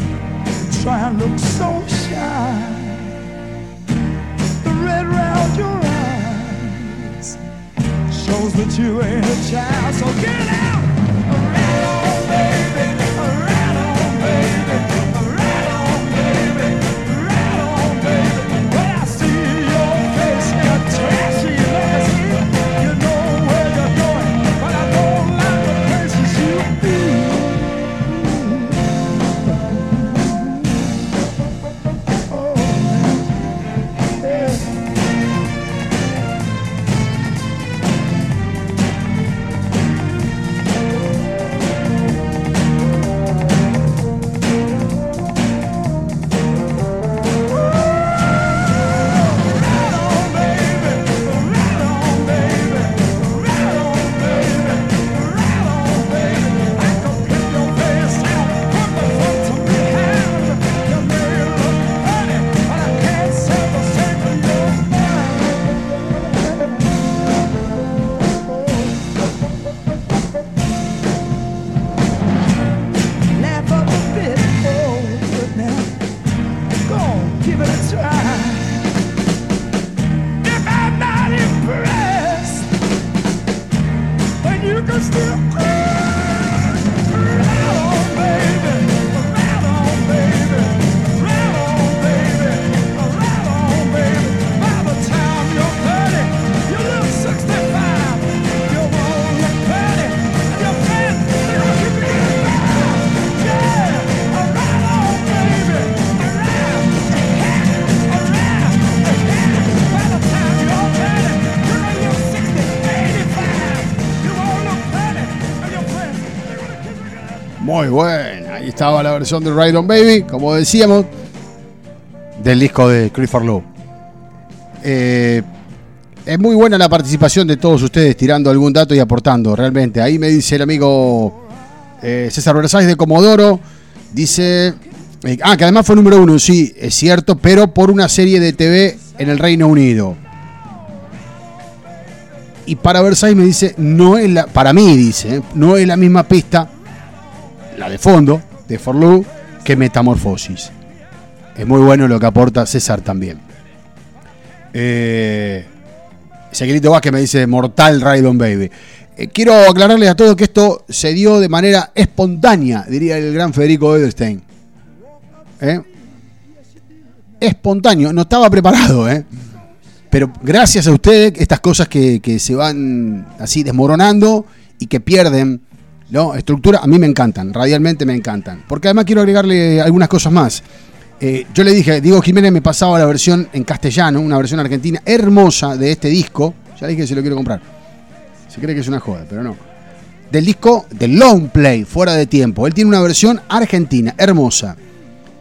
Muy buena. Ahí estaba la versión de Ride Baby, como decíamos, del disco de Clifford Lowe. Eh, es muy buena la participación de todos ustedes tirando algún dato y aportando, realmente. Ahí me dice el amigo eh, César Versáez de Comodoro. Dice. eh, ah, que además fue número uno, sí, es cierto, pero por una serie de TV en el Reino Unido. Y para Versailles me dice, no es la, para mí dice, ¿eh? no es la misma pista, de fondo, de Forlú, que Metamorfosis. Es muy bueno lo que aporta César también. Eh, Seguirito Vázquez me dice Mortal Raidon Baby. Eh, quiero aclararles a todos que esto se dio de manera espontánea, diría el gran Federico Edelstein. ¿Eh? Espontáneo, no estaba preparado, ¿eh? Pero gracias a ustedes, estas cosas que, que se van así desmoronando y que pierden ¿no? estructura, a mí me encantan, radialmente me encantan. Porque además quiero agregarle algunas cosas más. Eh, yo le dije, Diego Jiménez me pasaba la versión en castellano, una versión argentina hermosa de este disco. Ya dije que se lo quiero comprar. Se cree que es una joda, pero no. Del disco de Long Play, fuera de tiempo. Él tiene una versión argentina, hermosa.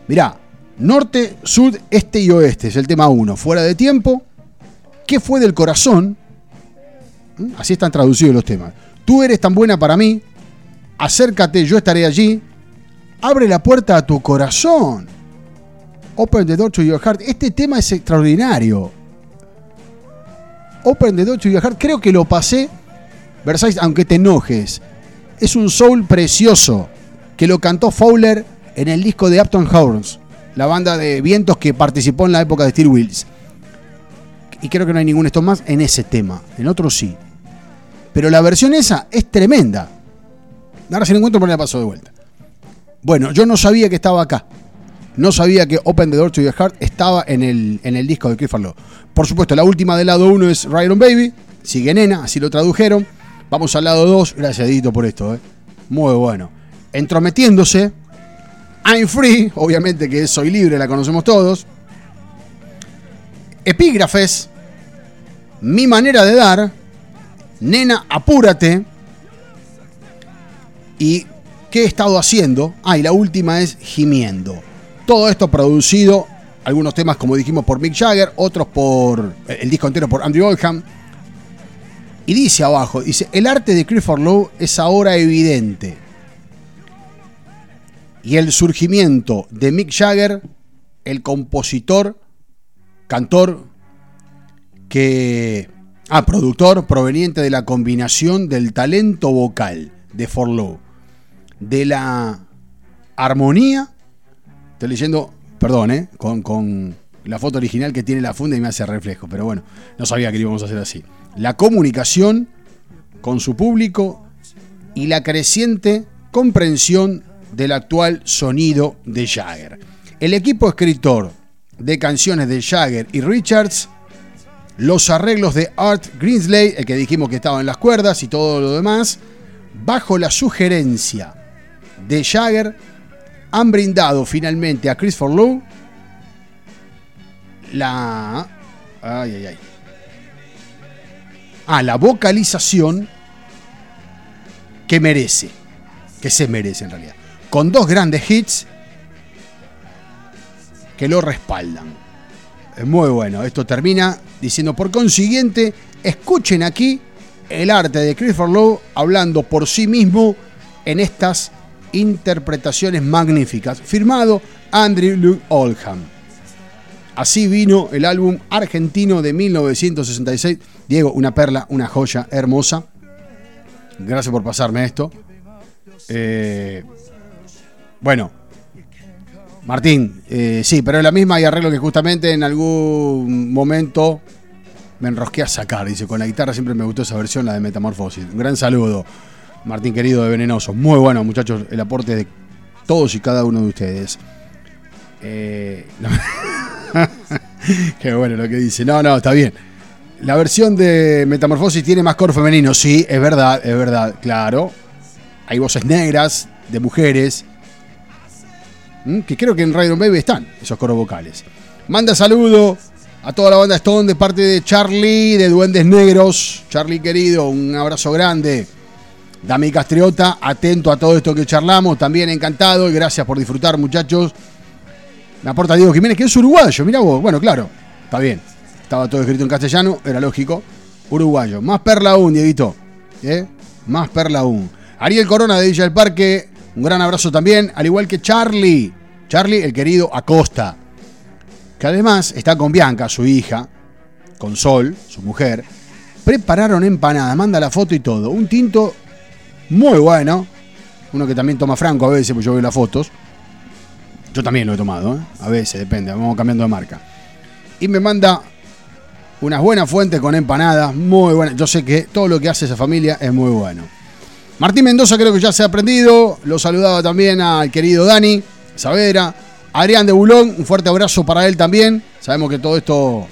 Mirá, norte, sur, este y oeste es el tema 1. Fuera de tiempo. ¿Qué fue del corazón? ¿Mm? Así están traducidos los temas. Tú eres tan buena para mí. Acércate, yo estaré allí. Abre la puerta a tu corazón. Open the door to your heart. Este tema es extraordinario. Open the door to your heart. Creo que lo pasé. Versailles, aunque te enojes. Es un soul precioso. Que lo cantó Fowler en el disco de Upton Horns. La banda de vientos que participó en la época de Steel Wheels. Y creo que no hay ningún esto más en ese tema. En otro sí. Pero la versión esa es tremenda. Ahora si lo encuentro, por la paso de vuelta. Bueno, yo no sabía que estaba acá. No sabía que Open the Door to Your Heart estaba en el, en el disco de Clifford. Por supuesto, la última del lado 1 es On Baby. Sigue Nena, así lo tradujeron. Vamos al lado 2. Gracias, Edito, por esto. ¿eh? Muy bueno. Entrometiéndose. I'm Free, obviamente que Soy Libre, la conocemos todos. Epígrafes. Mi manera de dar. Nena, apúrate. ¿Y qué he estado haciendo? Ah, y la última es gimiendo. Todo esto producido, algunos temas como dijimos por Mick Jagger, otros por el disco entero por Andrew Oldham. Y dice abajo, dice, el arte de Clifford Lowe es ahora evidente. Y el surgimiento de Mick Jagger, el compositor, cantor, que... Ah, productor proveniente de la combinación del talento vocal de Forlow, de la armonía Estoy leyendo, perdón, ¿eh? con, con la foto original que tiene la funda y me hace reflejo, pero bueno, no sabía que lo íbamos a hacer así. La comunicación con su público y la creciente comprensión del actual sonido de Jagger. El equipo escritor de canciones de Jagger y Richards, los arreglos de Art Greensley, el que dijimos que estaba en las cuerdas y todo lo demás, bajo la sugerencia de Jagger, han brindado finalmente a Chris Lowe la. Ay, ay, ay. Ah, la vocalización que merece. Que se merece en realidad. Con dos grandes hits que lo respaldan. Es muy bueno. Esto termina diciendo, por consiguiente, escuchen aquí el arte de Christopher Lowe hablando por sí mismo en estas interpretaciones magníficas. Firmado Andrew Luke Oldham. Así vino el álbum argentino de 1966. Diego, una perla, una joya hermosa. Gracias por pasarme esto. Eh, bueno, Martín, eh, sí, pero es la misma y arreglo que justamente en algún momento me enrosqué a sacar. Dice, con la guitarra siempre me gustó esa versión, la de Metamorfosis. Un gran saludo, Martín querido de Venenoso. Muy bueno, muchachos, el aporte de todos y cada uno de ustedes. Eh. Qué bueno lo que dice. No, no, está bien. La versión de Metamorfosis tiene más coro femenino. Sí, es verdad, es verdad, claro. Hay voces negras de mujeres. Que creo que en Radio Baby están esos coros vocales. Manda saludo a toda la banda Stone de parte de Charlie, de Duendes Negros. Charlie querido, un abrazo grande. Dami Castriota, atento a todo esto que charlamos, también encantado y gracias por disfrutar, muchachos. Me aporta Diego Jiménez, que es uruguayo, mira vos. Bueno, claro, está bien. Estaba todo escrito en castellano, era lógico. Uruguayo. Más perla aún, Dieguito. ¿eh? Más perla aún. Ariel Corona de Villa del Parque, un gran abrazo también, al igual que Charlie. Charlie, el querido Acosta, que además está con Bianca, su hija, con Sol, su mujer. Prepararon empanadas, manda la foto y todo. Un tinto muy bueno. Uno que también toma Franco a veces, pues yo veo las fotos. Yo también lo he tomado, ¿eh? a veces, depende, vamos cambiando de marca. Y me manda unas buenas fuentes con empanadas, muy buenas. Yo sé que todo lo que hace esa familia es muy bueno. Martín Mendoza creo que ya se ha aprendido. Lo saludaba también al querido Dani Saavedra. Adrián de Bulón, un fuerte abrazo para él también. Sabemos que todo esto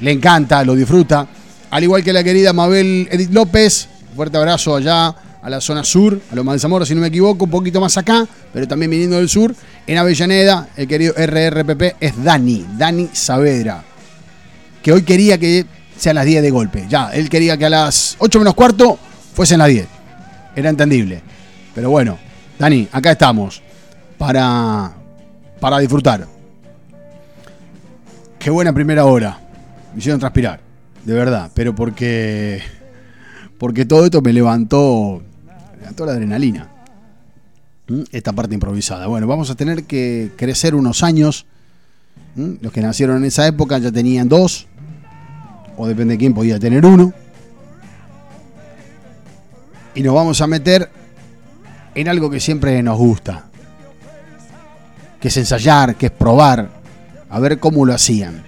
le encanta, lo disfruta. Al igual que la querida Mabel Edith López. Fuerte abrazo allá a la zona sur, a de Zamora, si no me equivoco, un poquito más acá, pero también viniendo del sur. En Avellaneda, el querido RRPP es Dani, Dani Saavedra. Que hoy quería que sean las 10 de golpe. Ya, él quería que a las 8 menos cuarto fuesen las 10. Era entendible. Pero bueno, Dani, acá estamos para, para disfrutar. Qué buena primera hora. Me hicieron transpirar, de verdad. Pero porque, porque todo esto me levantó, levantó la adrenalina. Esta parte improvisada. Bueno, vamos a tener que crecer unos años. Los que nacieron en esa época ya tenían dos. O depende de quién podía tener uno. Y nos vamos a meter en algo que siempre nos gusta. Que es ensayar, que es probar. A ver cómo lo hacían.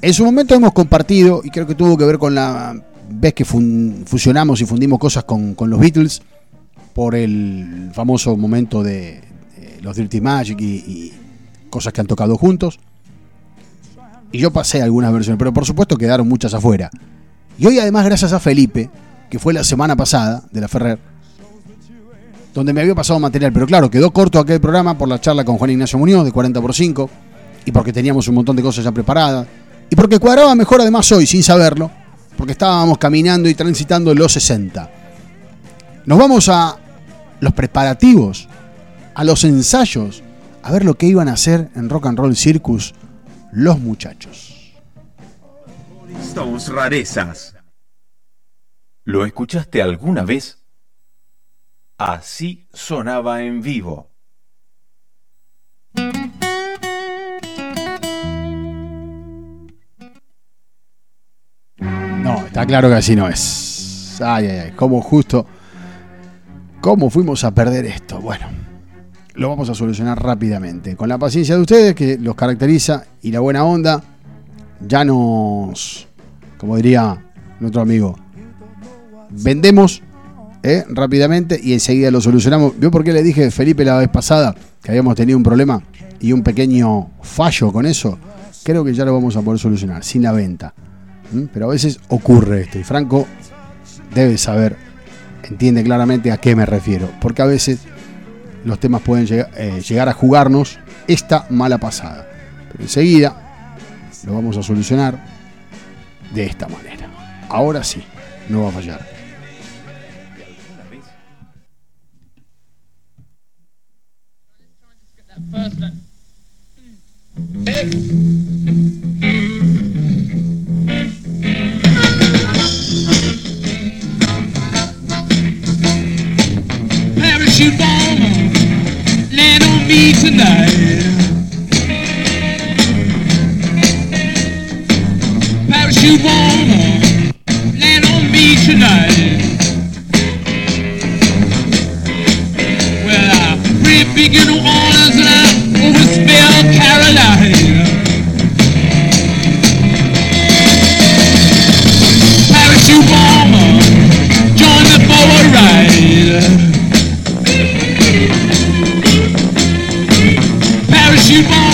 En su momento hemos compartido, y creo que tuvo que ver con la vez que fusionamos y fundimos cosas con, los Beatles, por el famoso momento de, los Dirty Magic y cosas que han tocado juntos. Y yo pasé algunas versiones, pero por supuesto quedaron muchas afuera. Y hoy además gracias a Felipe, que fue la semana pasada de la Ferrer, donde me había pasado material, pero claro, quedó corto aquel programa por la charla con Juan Ignacio Muñoz de 40 por 5 y porque teníamos un montón de cosas ya preparadas y porque cuadraba mejor además hoy sin saberlo, porque estábamos caminando y transitando los 60. Nos vamos a los preparativos, a los ensayos, a ver lo que iban a hacer en Rock and Roll Circus los muchachos. Rarezas. ¿Lo escuchaste alguna vez? Así sonaba en vivo. No, está claro que así no es. Ay, ay, ay, cómo justo. ¿Cómo fuimos a perder esto? Bueno, lo vamos a solucionar rápidamente. Con la paciencia de ustedes, que los caracteriza, y la buena onda, ya nos, como diría nuestro amigo, vendemos ¿eh? rápidamente y enseguida lo solucionamos. ¿Vio por qué le dije a Felipe la vez pasada que habíamos tenido un problema y un pequeño fallo con eso? Creo que ya lo vamos a poder solucionar, sin la venta. ¿Mm? Pero a veces ocurre esto y Franco debe saber, entiende claramente a qué me refiero, porque a veces los temas pueden llegar, eh, llegar a jugarnos esta mala pasada. Pero enseguida lo vamos a solucionar de esta manera. Ahora sí, no va a fallar. Parachute bomber, land on me tonight. Parachute bomber, Parachute bomber,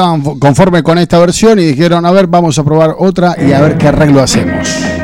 quedaban conforme con esta versión y dijeron, a ver, vamos a probar otra y a ver qué arreglo hacemos.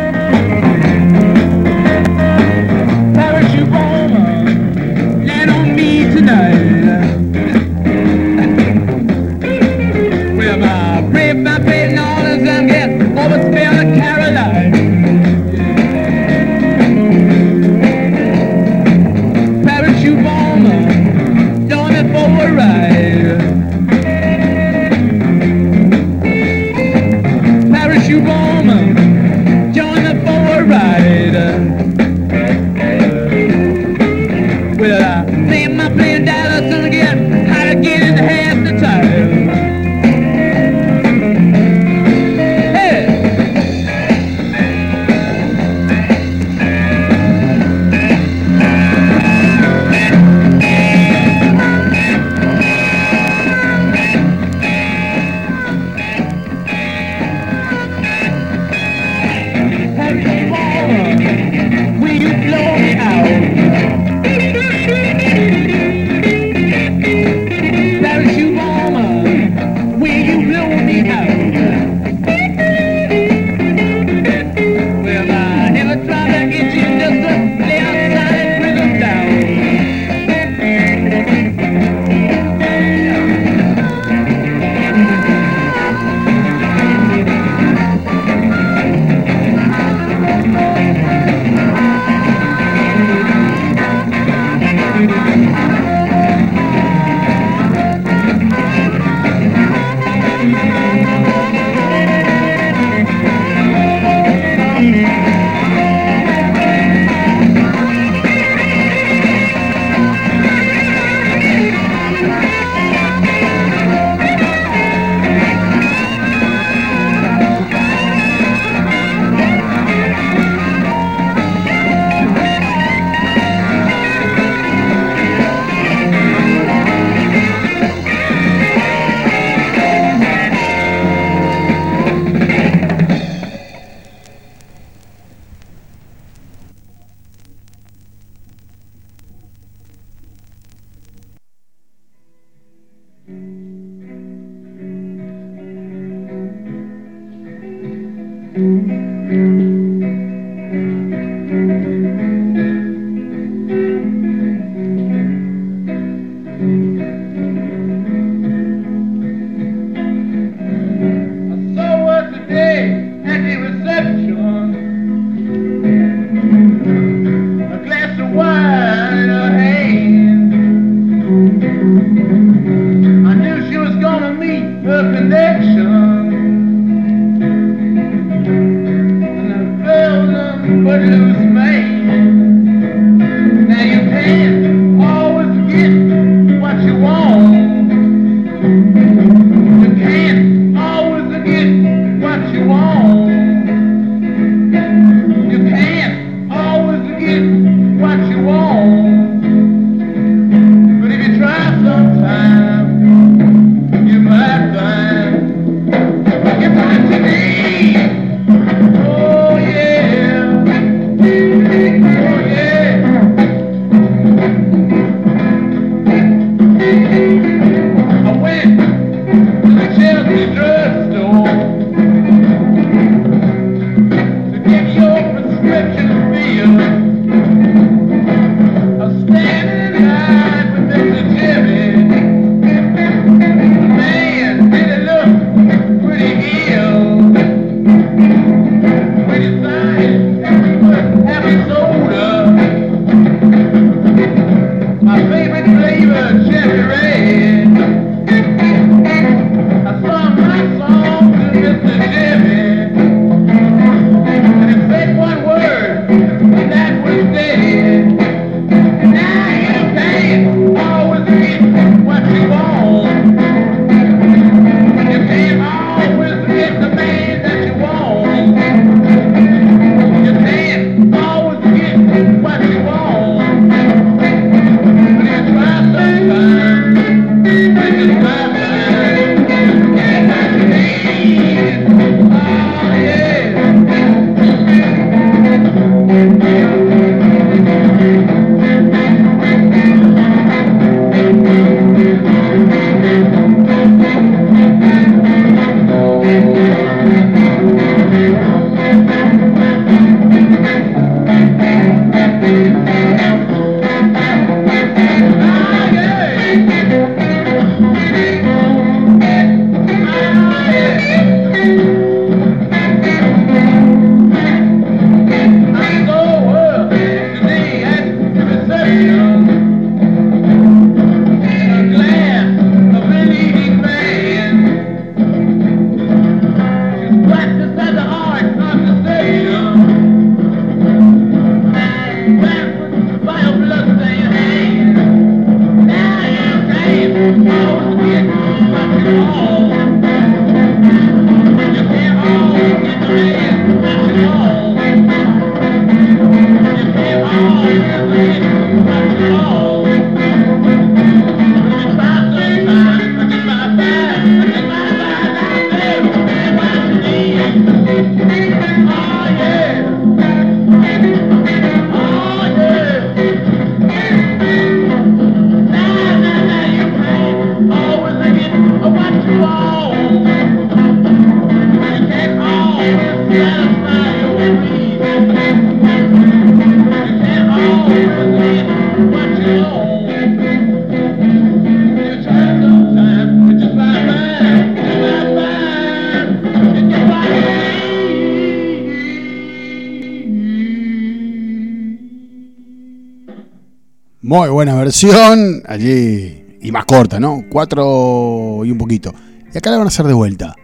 Versión. Allí. Y más corta, ¿no? Cuatro y un poquito. Y acá la van a hacer de vuelta.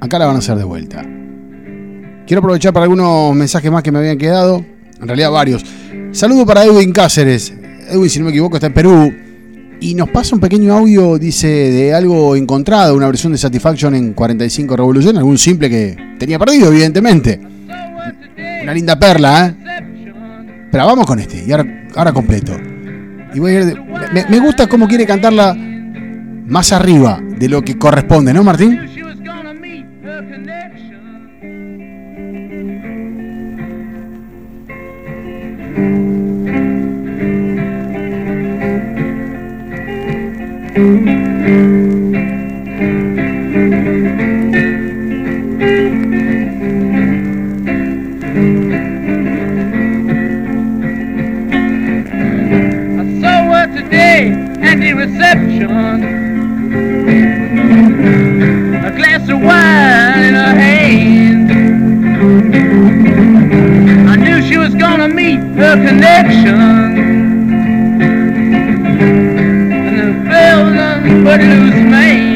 Acá la van a hacer de vuelta. Quiero aprovechar para algunos mensajes más que me habían quedado. En realidad varios. Saludo para Edwin Cáceres. Edwin, si no me equivoco, está en Perú. Y nos pasa un pequeño audio, dice, de algo encontrado, una versión de Satisfaction en 45 Revolución, algún simple que tenía perdido, evidentemente. Una linda perla, ¿eh? Pero vamos con este, y ahora, ahora completo. Me, me gusta cómo quiere cantarla más arriba de lo que corresponde, ¿no, Martín? Reception. A glass of wine in her hand. I knew she was gonna meet her connection. And the fell but a loose man.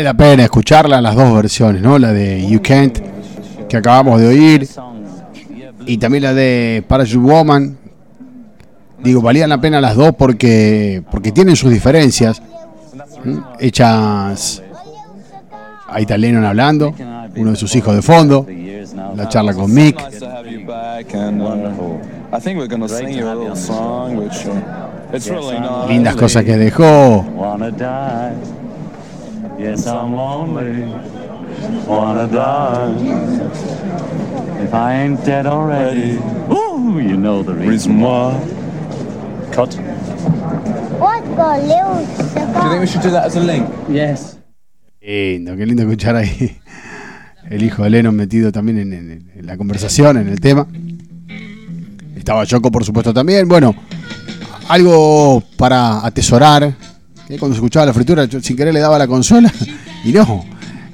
Vale la pena escucharla las dos versiones, ¿no? La de You Can't, que acabamos de oír, y también la de Parachute Woman. Digo, valían la pena las dos porque, porque tienen sus diferencias, hechas Ahí está Lennon hablando, uno de sus hijos de fondo. la charla con Mick. Lindas cosas que dejó. Yes, I'm lonely. Wanna die. If I ain't dead already. Ooh, you know the reason. Why. Cut. What Do you think we should do that as a link? Yes. Lindo, qué lindo escuchar ahí el hijo de Lennon metido también en, en- en la conversación, en el tema. Estaba Yoko, por supuesto, también. Bueno, algo para atesorar. Que cuando se escuchaba la fritura, sin querer le daba la consola. Y no,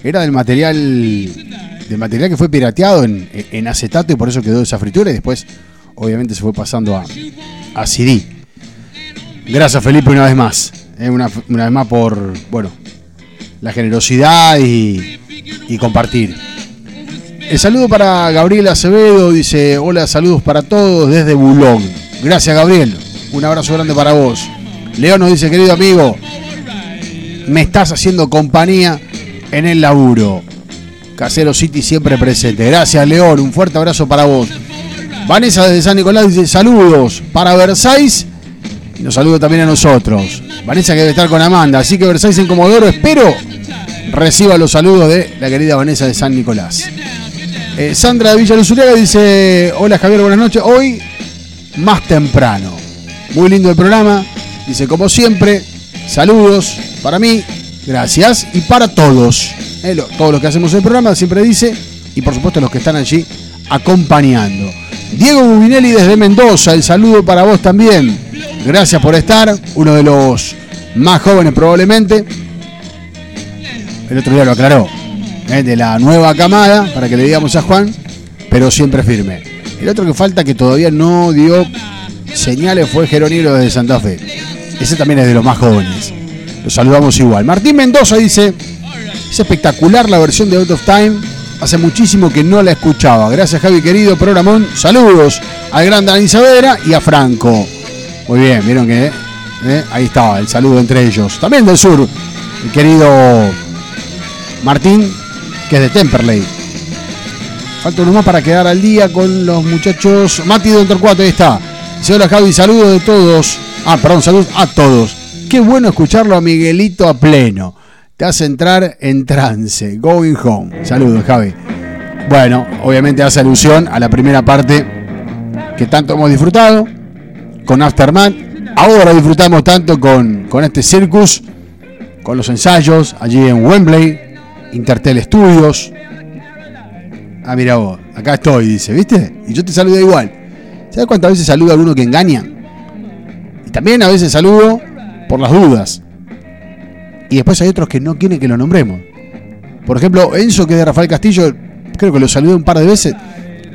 era del material del material que fue pirateado en, en acetato y por eso quedó esa fritura. Y después, obviamente, se fue pasando a, a CD. Gracias, Felipe, una vez más. Eh, una, una vez más por, bueno, la generosidad y, y compartir. El saludo para Gabriel Acevedo, dice, hola, saludos para todos desde Bulón. Gracias Gabriel, un abrazo grande para vos. León nos dice, querido amigo, me estás haciendo compañía en el laburo. Casero City siempre presente. Gracias León, un fuerte abrazo para vos. Vanessa desde San Nicolás dice, saludos para Versailles y nos saludo también a nosotros. Vanessa que debe estar con Amanda, así que Versailles en Comodoro, espero reciba los saludos de la querida Vanessa de San Nicolás. Eh, Sandra de Villa dice, hola Javier, buenas noches. Hoy más temprano. Muy lindo el programa. Dice, como siempre, saludos para mí, gracias, y para todos. Eh, lo- todos los que hacemos el programa, siempre dice, y por supuesto los que están allí acompañando. Diego Bubinelli desde Mendoza, el saludo para vos también. Gracias por estar, uno de los más jóvenes probablemente. El otro día lo aclaró, eh, de la nueva camada, para que le digamos a Juan, pero siempre firme. El otro que falta que todavía no dio señales fue Jeroniro desde Santa Fe. Ese también es de los más jóvenes. Lo saludamos igual. Martín Mendoza dice, es espectacular la versión de Out of Time. Hace muchísimo que no la escuchaba. Gracias Javi querido, programón. Saludos al gran Dani Saavedra y a Franco. Muy bien, vieron que eh, ahí estaba el saludo entre ellos. También del sur, el querido Martín, que es de Temperley. Falta uno más para quedar al día con los muchachos. Mati de Torcuato, ahí está. Dice, hola Javi, saludos de todos. Ah, perdón, saludos a todos. Qué bueno escucharlo a Miguelito a pleno. Te hace entrar en trance. Going home. Saludos, Javi. Bueno, obviamente hace alusión a la primera parte que tanto hemos disfrutado con Aftermath. Ahora disfrutamos tanto con, con este circus, con los ensayos allí en Wembley, Intertel Studios. Ah, mira vos, acá estoy, dice, ¿viste? Y yo te saludo igual. ¿Sabes cuántas veces saludo a alguno que engaña? También a veces saludo por las dudas. Y después hay otros que no quieren que lo nombremos. Por ejemplo, Enzo, que de Rafael Castillo, creo que lo saludé un par de veces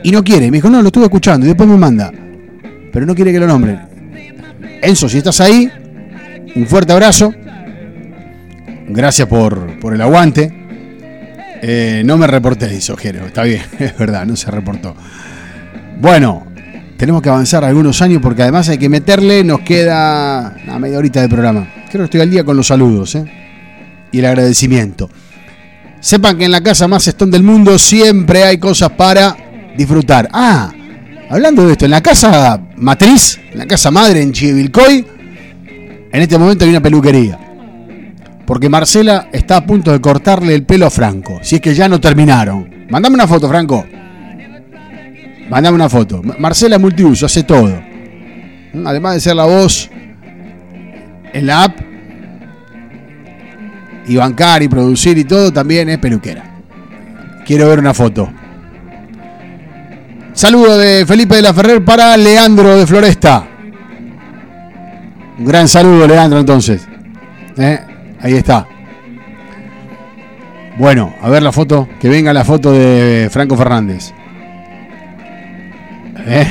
y no quiere. Me dijo, no, lo estuve escuchando y después me manda. Pero no quiere que lo nombren. Enzo, si estás ahí, un fuerte abrazo. Gracias por, por el aguante. Eh, no me reporté, dice Ojero. Está bien, es verdad, no se reportó. Bueno, tenemos que avanzar algunos años porque además hay que meterle, nos queda una media horita de programa. Creo que estoy al día con los saludos ¿eh? y el agradecimiento. Sepan que en la casa más estón del mundo siempre hay cosas para disfrutar. Ah, hablando de esto, en la casa matriz, en la casa madre en Chivilcoy, en este momento hay una peluquería. Porque Marcela está a punto de cortarle el pelo a Franco. Si es que ya no terminaron. Mandame una foto, Franco. Mandame una foto. Ma- Marcela es multiuso, hace todo. ¿Mm? Además de ser la voz en la app y bancar y producir y todo, también es peluquera. Quiero ver una foto. Saludo de Felipe de la Ferrer para Leandro de Floresta. Un gran saludo, Leandro, entonces. ¿Eh? Ahí está. Bueno, a ver la foto. Que venga la foto de Franco Fernández. ¿Eh?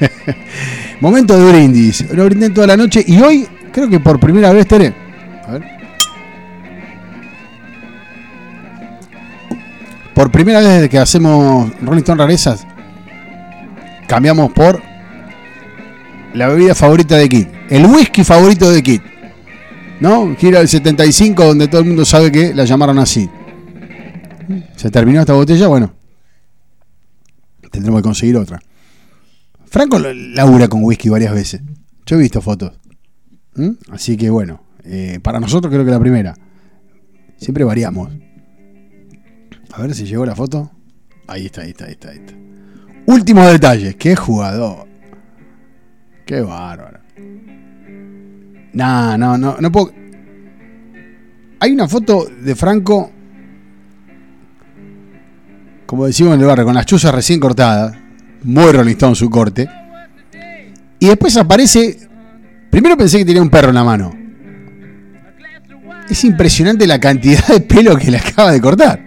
Momento de brindis. Lo brindé toda la noche y hoy creo que por primera vez, Tere. A ver. Por primera vez desde que hacemos Rolling Stone Rarezas, cambiamos por la bebida favorita de Kit. El whisky favorito de Kit. ¿No? Gira del 75, donde todo el mundo sabe que la llamaron así. Se terminó esta botella, bueno. Tendremos que conseguir otra. Franco labura con whisky varias veces. Yo he visto fotos. ¿Mm? Así que bueno, eh, para nosotros creo que la primera. Siempre variamos. A ver si llegó la foto. Ahí está, ahí está, ahí está. Ahí está. Últimos detalles. Qué jugador. Qué bárbaro. No, no, no, no puedo. Hay una foto de Franco, como decimos en el barrio, con las chuzas recién cortadas. Muy Rolling Stone su corte. Y después aparece. Primero pensé que tenía un perro en la mano. Es impresionante la cantidad de pelo que le acaba de cortar.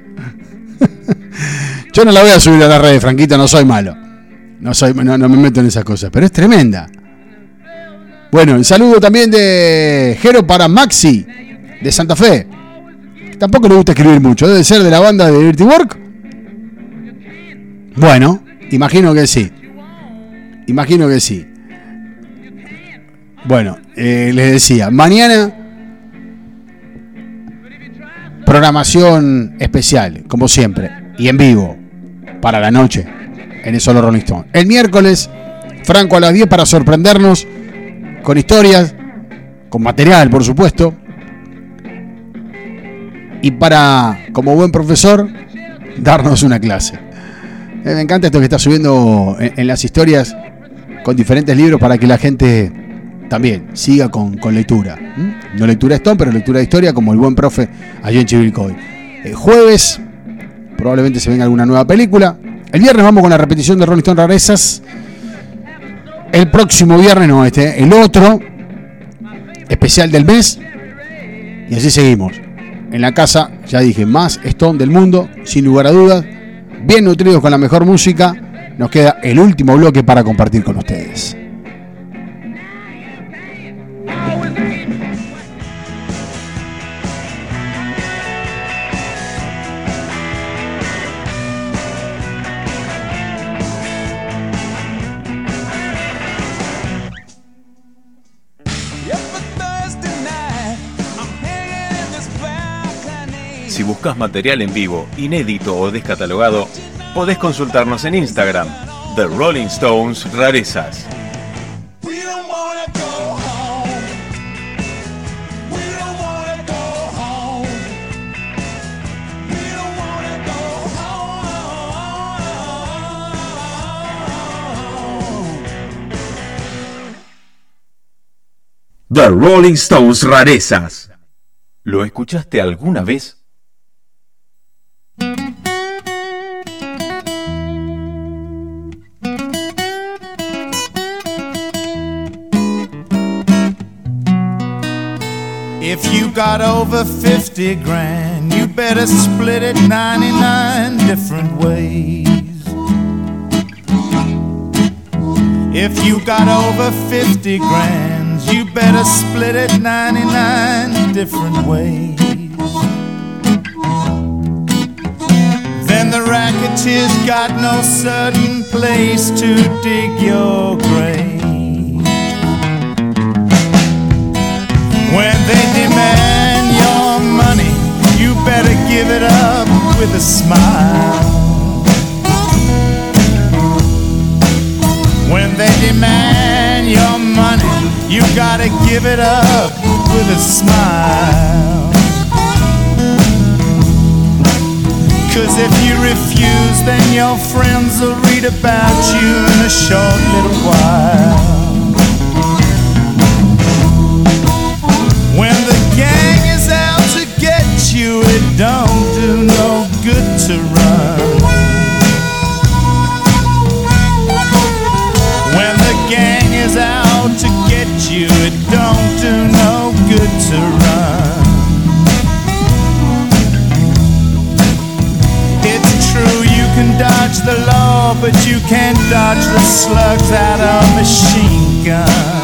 Yo no la voy a subir a la red, Franquito, no soy malo. No, soy, no, no me meto en esas cosas, pero es tremenda. Bueno, el saludo también de Jero para Maxi, de Santa Fe. Tampoco le gusta escribir mucho, debe ser de la banda de Dirty Work. Bueno, imagino que sí. Imagino que sí. Bueno, eh, les decía, mañana programación especial, como siempre, y en vivo, para la noche, en el solo Rolling Stone. El miércoles, Franco a las 10 para sorprendernos con historias, con material, por supuesto. Y para, como buen profesor, darnos una clase. Eh, me encanta esto que está subiendo en, las historias con diferentes libros para que la gente también siga con, con lectura. No lectura Stone, pero lectura de historia, como el buen profe allí en Chivilcoy. Eh, jueves, probablemente se venga alguna nueva película. El viernes vamos con la repetición de Rolling Stone Rarezas. El próximo viernes, no este, el otro, especial del mes. Y así seguimos. En la casa, ya dije, más Stone del mundo, sin lugar a dudas. Bien nutridos con la mejor música. Nos queda el último bloque para compartir con ustedes. Buscas material en vivo, inédito o descatalogado, podés consultarnos en Instagram, The Rolling Stones Rarezas. The Rolling Stones Rarezas. ¿Lo escuchaste alguna vez? You got over 50 grand, you better split it 99 different ways. If you got over 50 grand, you better split it 99 different ways. Then the racketeers got no certain place to dig your grave. When they demand your money, you better give it up with a smile. When they demand your money, you gotta give it up with a smile. Cause if you refuse, then your friends will read about you in a short little while. Get you, it don't do no good to run. When the gang is out to get you, it don't do no good to run. It's true you can dodge the law, but you can't dodge the slugs out of a machine gun.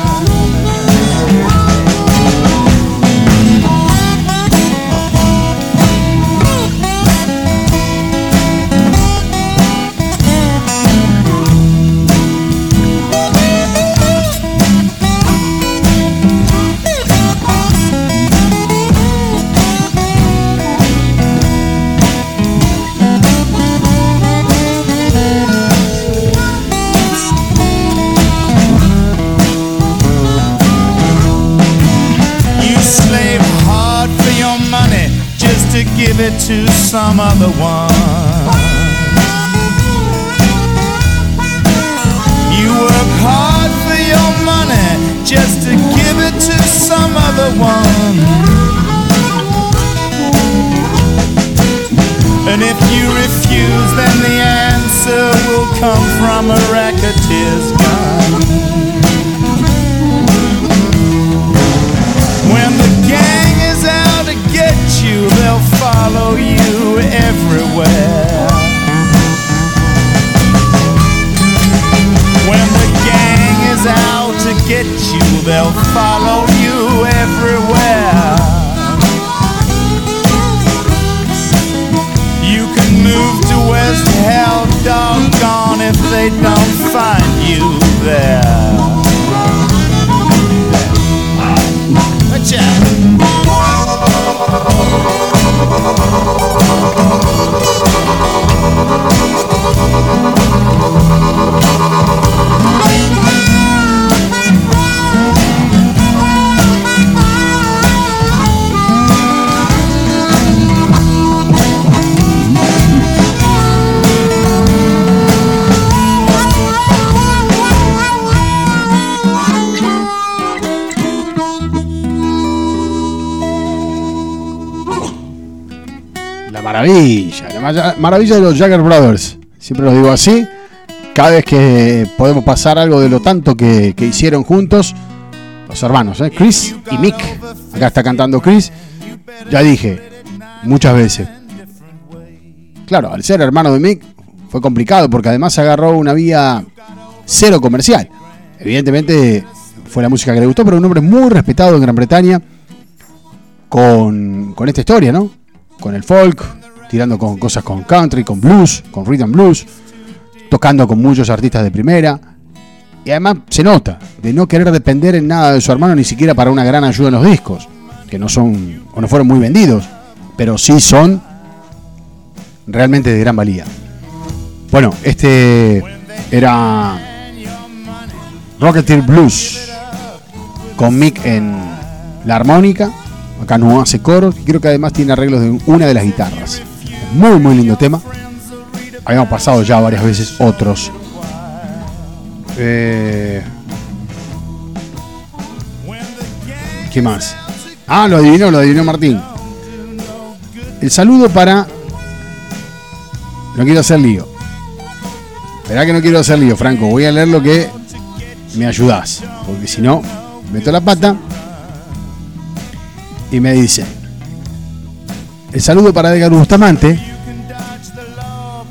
Some other one. You work hard for your money just to give it to some other one. And if you refuse, then the answer will come from a racketeer's gun. When the gang is out to get you, they'll follow you everywhere. When the gang is out to get you, they'll follow you everywhere. You can move to West Hell, doggone if they don't find you there. Maravilla, de los Jagger Brothers. Siempre lo digo así. Cada vez que podemos pasar algo de lo tanto que, que hicieron juntos, los hermanos, ¿eh? Chris y Mick. Acá está cantando Chris. Ya dije, muchas veces. Claro, al ser hermano de Mick fue complicado porque además agarró una vía cero comercial. Evidentemente fue la música que le gustó, pero un hombre muy respetado en Gran Bretaña con, con esta historia, ¿no? Con el folk, tirando con cosas con country, con blues, con rhythm blues, tocando con muchos artistas de primera. Y además se nota de no querer depender en nada de su hermano, ni siquiera para una gran ayuda en los discos, que no son o no fueron muy vendidos, pero sí son realmente de gran valía. Bueno, este era Rocketeer Blues con Mick en la armónica. Acá no hace coros. y Creo que además tiene arreglos de una de las guitarras. Muy, muy lindo tema. Habíamos pasado ya varias veces otros. Eh, ¿Qué más? Ah, lo adivinó, lo adivinó Martín. El saludo para. No quiero hacer lío. Verá que no quiero hacer lío, Franco. Voy a leer lo que me ayudás. Porque si no, meto la pata. Y me dice. El saludo para Edgar Bustamante.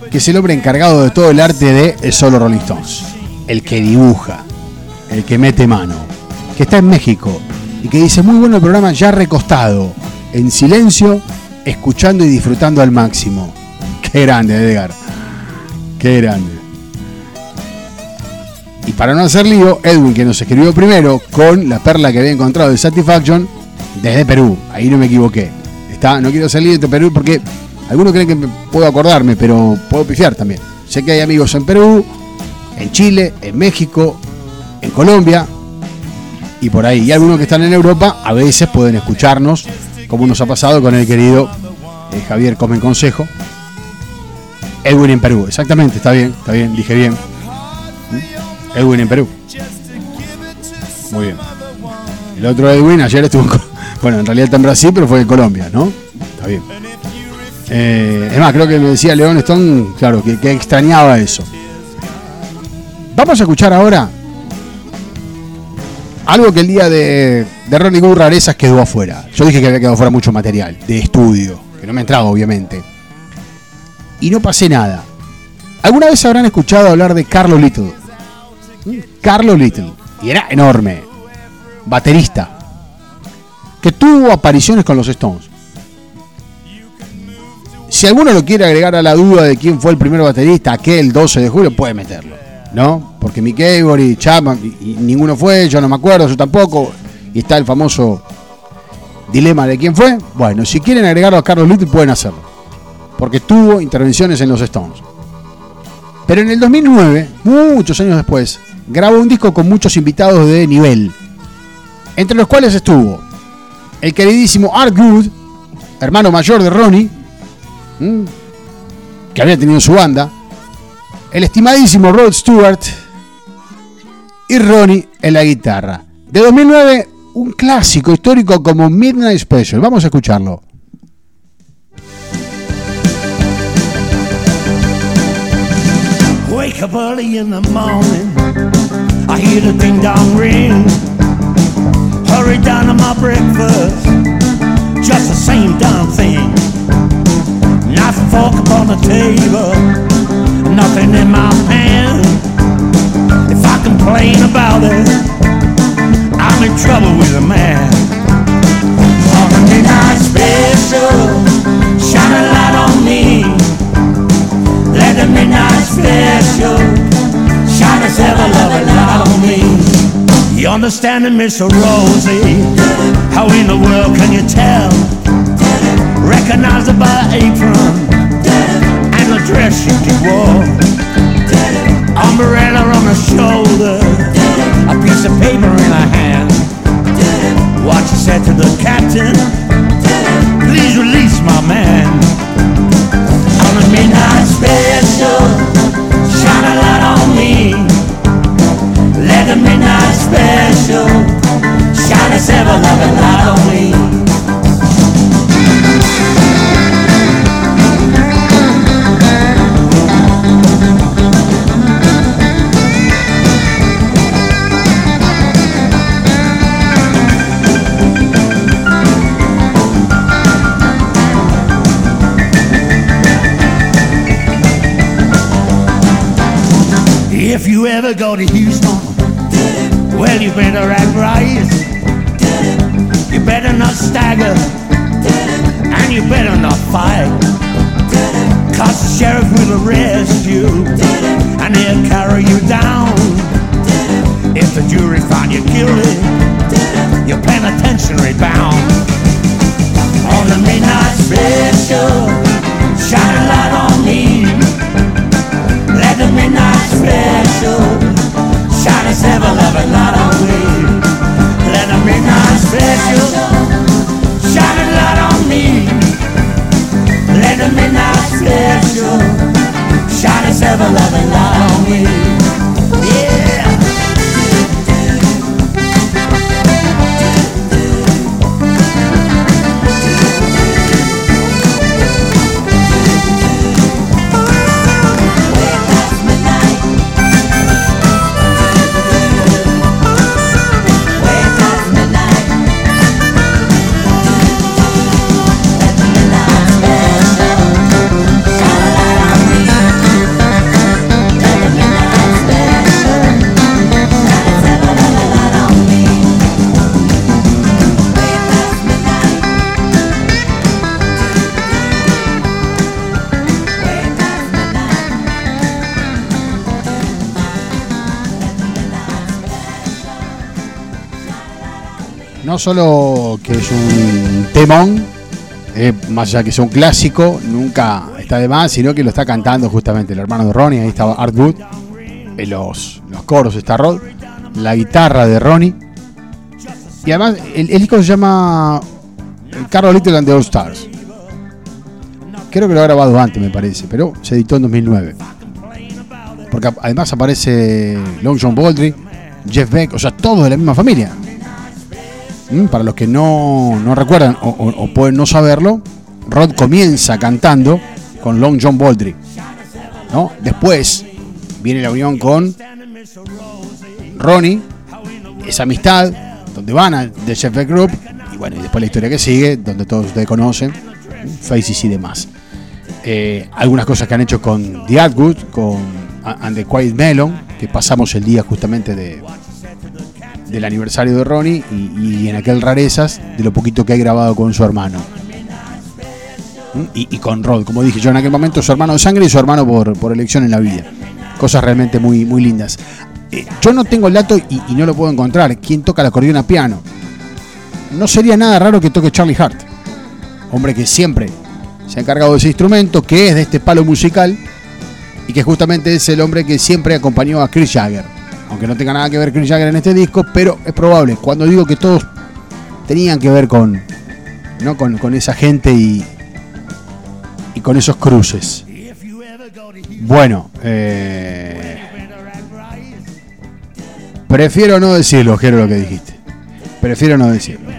Que es el hombre encargado de todo el arte de El Solo Rolling Stones. El que dibuja. El que mete mano. Que está en México. Y que dice muy bueno el programa ya recostado. En silencio. Escuchando y disfrutando al máximo. Qué grande, Edgar. Qué grande. Y para no hacer lío, Edwin, que nos escribió primero con la perla que había encontrado de Satisfaction desde Perú. Ahí no me equivoqué. No quiero lío de Perú porque algunos creen que puedo acordarme, pero puedo pifiar también. Sé que hay amigos en Perú, en Chile, en México, en Colombia y por ahí. Y algunos que están en Europa a veces pueden escucharnos, como nos ha pasado con el querido eh, Javier Comen Consejo. Edwin en Perú, exactamente, está bien, está bien, dije bien. ¿Mm? Edwin en Perú. Muy bien. El otro Edwin ayer estuvo en, Co- bueno, en realidad está en Brasil, pero fue en Colombia, ¿no? Está bien. Eh, es más, creo que me decía León Stone, claro, que, extrañaba eso. Vamos a escuchar ahora algo que el día de, de Ronnie Good Rarezas quedó afuera. Yo dije que había quedado afuera mucho material de estudio, que no me entraba, obviamente. Y no pasé nada. ¿Alguna vez habrán escuchado hablar de Carlo Little? ¿Mm? Carlo Little. Y era enorme. Baterista. Que tuvo apariciones con los Stones. Si alguno lo quiere agregar a la duda de quién fue el primer baterista aquel 12 de julio, puede meterlo. ¿No? Porque Mick Avery, Chapman, y, y ninguno fue, yo no me acuerdo, yo tampoco. Y está el famoso dilema de quién fue. Bueno, si quieren agregarlo a Carlos Little, pueden hacerlo. Porque tuvo intervenciones en los Stones. Pero en el 2009, muchos años después, grabó un disco con muchos invitados de nivel. Entre los cuales estuvo el queridísimo Art Good, hermano mayor de Ronnie, que había tenido su banda, el estimadísimo Rod Stewart y Ronnie en la guitarra. De 2009, un clásico histórico como Midnight Special. Vamos a escucharlo. Wake up early in the morning. I hear the ding dong ring. Hurry down to my breakfast. Just the same damn thing. Knife and fork upon the table. Nothing in my hand. If I complain about it, I'm in trouble with a man. On a midnight special, shine a light on me. Let the midnight special shine a seven loving light on me. You understand it, Miss Rosie? How in the world can you tell? Recognize it by apron and the dress she wore. Umbrella on her shoulder, a piece of paper in her hand. What she said to the captain, please release my man. On a midnight special, shine a light on me. Let the midnight special shine a seven loving light on me. If you ever go to Houston, better act right. You better not stagger, and you better not fight. Cause the sheriff will arrest you, and he'll carry you down. If the jury find you guilty, you're penitentiary bound. On the midnight special, shine a light on me. Let the midnight special shine a seven loving light on me. Let the midnight special shine a light on me. Let the midnight special shine a seven loving light on me. Yeah. No solo que es un temón, eh, más allá que sea un clásico, nunca está de más, sino que lo está cantando justamente el hermano de Ronnie, ahí estaba Art Wood, en los, los coros está Rod, la guitarra de Ronnie. Y además el, el disco se llama Carlos Little and the All Stars. Creo que lo ha grabado antes, me parece, pero se editó en 2009. Porque además aparece Long John Baldry, Jeff Beck, o sea, todos de la misma familia. Mm, Para los que no, no recuerdan o, pueden no saberlo, Rod comienza cantando con Long John Baldry. ¿no? Después viene la unión con Ronnie, esa amistad, donde van a The Chef Group, y bueno, y después la historia que sigue, donde todos ustedes conocen, Faces y demás. Eh, algunas cosas que han hecho con The Atwood, con And the Quiet Melon, que pasamos el día justamente de, del aniversario de Ronnie y, en aquel rarezas de lo poquito que hay grabado con su hermano. ¿Mm? Y, con Rod, como dije yo en aquel momento, su hermano de sangre y su hermano por, elección en la vida. Cosas realmente muy, muy lindas. Eh, yo no tengo el dato y, no lo puedo encontrar. ¿Quién toca el acordeón a piano? No sería nada raro que toque Charlie Hart. Hombre que siempre se ha encargado de ese instrumento, que es de este palo musical y que justamente es el hombre que siempre acompañó a Chris Jagger. Aunque no tenga nada que ver Chris Jagger en este disco, pero es probable. Cuando digo que todos tenían que ver con, ¿no? con, con esa gente y, y con esos cruces. Bueno, eh, prefiero no decirlo, quiero lo que dijiste. Prefiero no decirlo.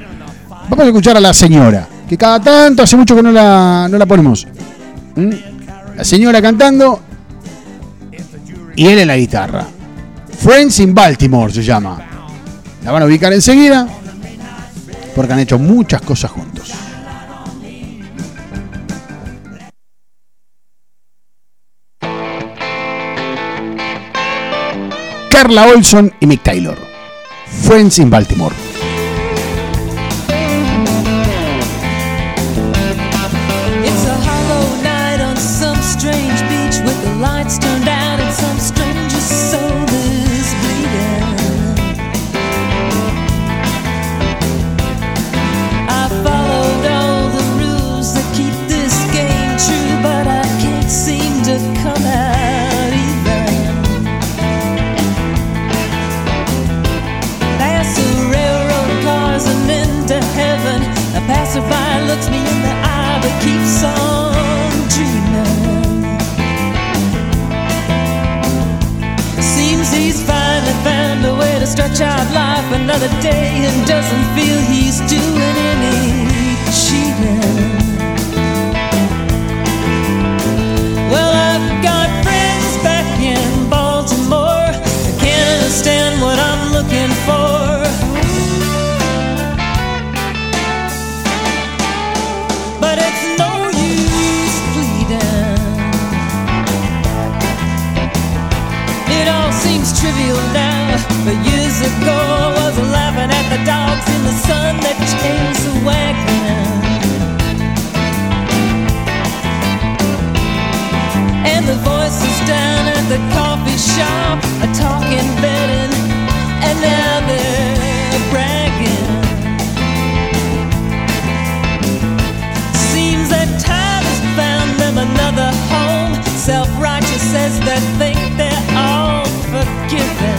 Vamos a escuchar a la señora, que cada tanto hace mucho que no la, no la ponemos. ¿Mm? La señora cantando y él en la guitarra. Friends in Baltimore se llama. La van a ubicar enseguida porque han hecho muchas cosas juntos. Carla Olson y Mick Taylor. Friends in Baltimore. Stretch out life another day and doesn't feel he's doing any years ago was laughing at the dogs in the sun that. And the voices down at the coffee shop are talking betting, and now they're bragging. Seems that time has found them another home. Self righteous as they think they're all forgiven.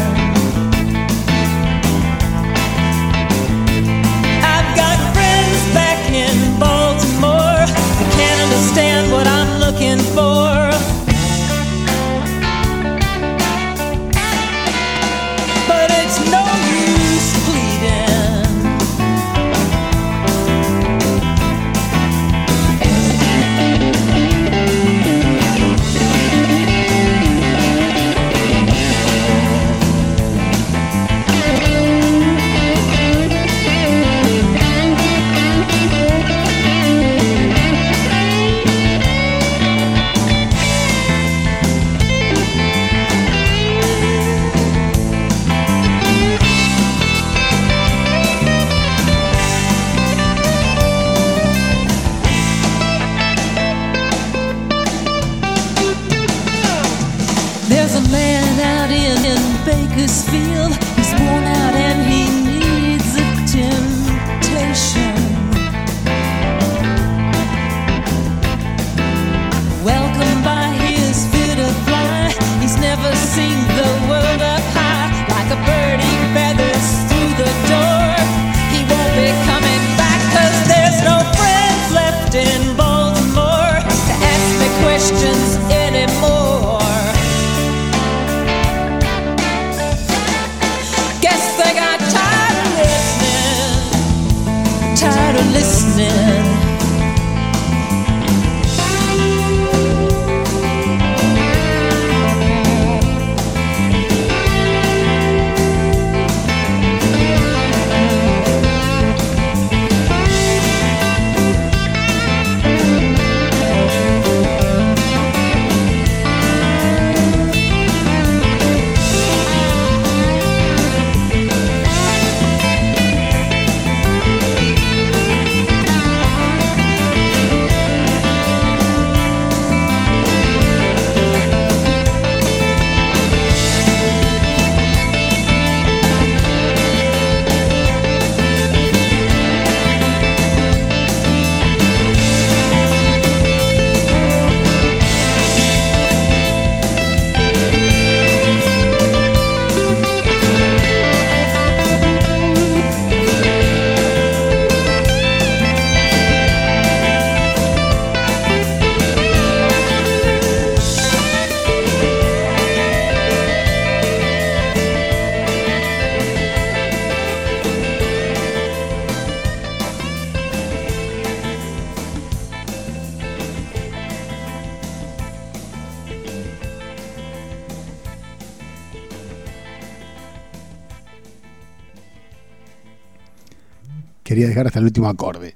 Dejar hasta el último acorde.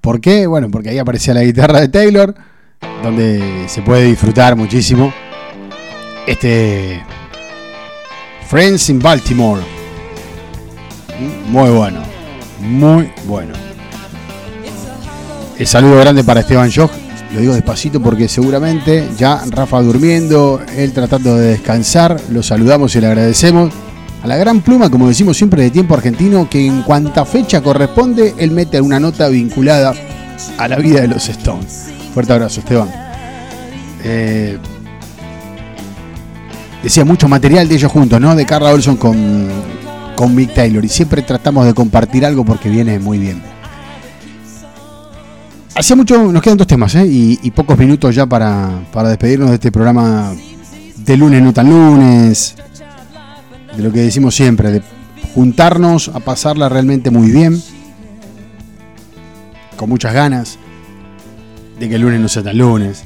¿Por qué? Bueno, porque ahí aparecía la guitarra de Taylor, donde se puede disfrutar muchísimo. Este. Friends in Baltimore. Mm, Muy bueno. Muy bueno. El saludo grande para Esteban Joch. Lo digo despacito porque seguramente ya Rafa durmiendo, él tratando de descansar. Lo saludamos y le agradecemos. La gran pluma, como decimos siempre de tiempo argentino, que en cuanta fecha corresponde, él mete una nota vinculada a la vida de los Stones. Fuerte abrazo, Esteban. Eh, decía mucho material de ellos juntos, ¿no? De Carla Olson con, con Mick Taylor. Y siempre tratamos de compartir algo porque viene muy bien. Hacía mucho, nos quedan dos temas, ¿eh? Y, y pocos minutos ya para, para despedirnos de este programa de lunes, no tan lunes. De lo que decimos siempre, de juntarnos a pasarla realmente muy bien. Con muchas ganas. De que el lunes no sea tan lunes.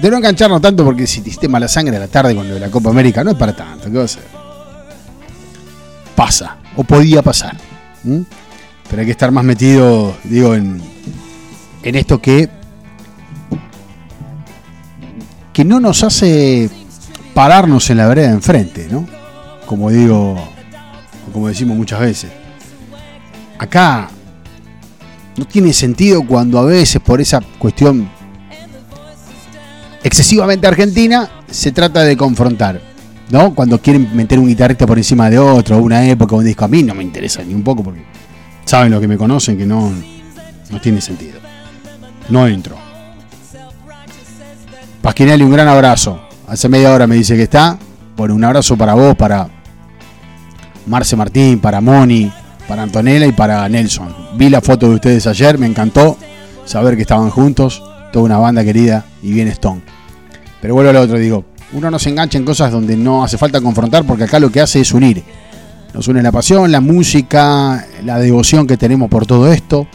De no engancharnos tanto porque si te hiciste mala sangre a la tarde con lo de la Copa América, no es para tanto, ¿qué va a hacer? Pasa, o podía pasar. Pero hay que estar más metido, digo, en, en esto que, que no nos hace pararnos en la vereda de enfrente, ¿no? Como digo, o como decimos muchas veces. Acá no tiene sentido cuando a veces por esa cuestión excesivamente argentina se trata de confrontar. ¿No? Cuando quieren meter un guitarrista por encima de otro, una época, un disco, a mí no me interesa ni un poco porque saben lo que me conocen que no, no tiene sentido. No entro. Pasquinelli, un gran abrazo. Hace media hora me dice que está. Bueno, un abrazo para vos, para Marce Martín, para Moni, para Antonella y para Nelson. Vi la foto de ustedes ayer, me encantó saber que estaban juntos, toda una banda querida y bien Stone. Pero vuelvo al otro, digo, uno no se engancha en cosas donde no hace falta confrontar porque acá lo que hace es unir. Nos une la pasión, la música, la devoción que tenemos por todo esto,